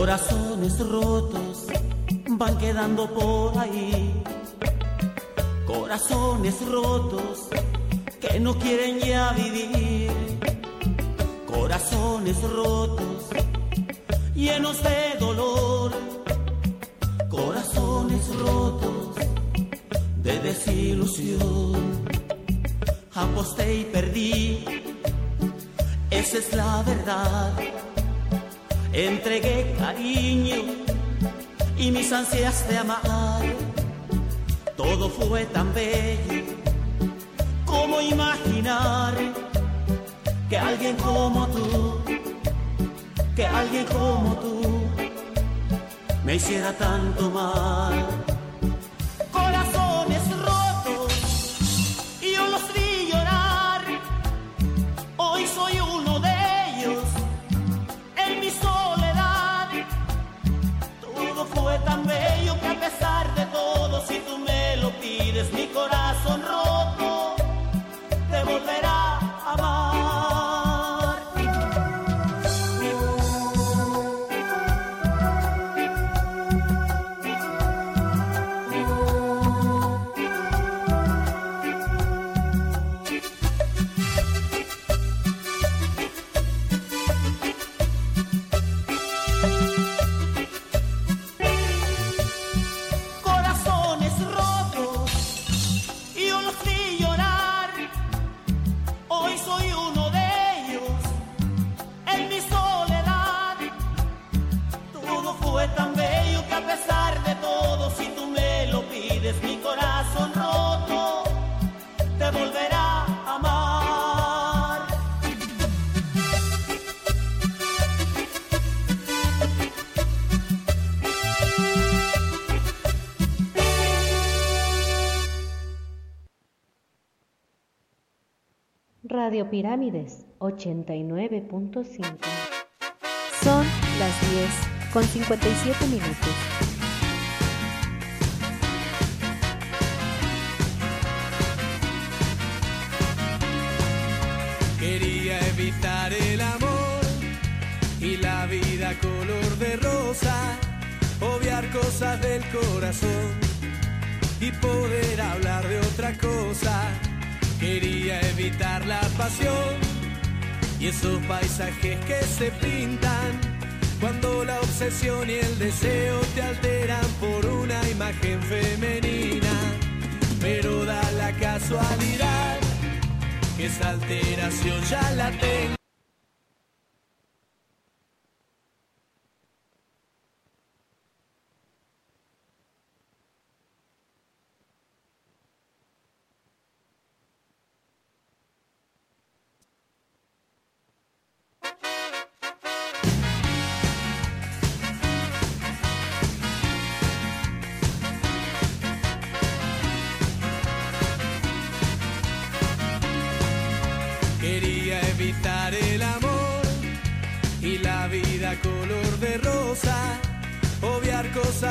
Corazones rotos van quedando por ahí. Corazones rotos que no quieren ya vivir. Corazones rotos llenos de dolor. Corazones rotos de desilusión. Aposté y perdí. Esa es la verdad. Entregué cariño y mis ansias de amar. Todo fue tan bello como imaginar que alguien como tú, que alguien como tú me hiciera tanto mal. Pirámides 89.5. Son las 10 con 57 minutos. Quería evitar el amor y la vida color de rosa, obviar cosas del corazón y poder hablar de otra cosa. Quería evitar la pasión y esos paisajes que se pintan cuando la obsesión y el deseo te alteran por una imagen femenina. Pero da la casualidad que esa alteración ya la tengo.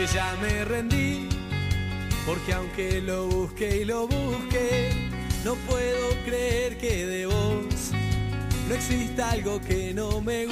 Que ya me rendí, porque aunque lo busque y lo busque, no puedo creer que de vos no exista algo que no me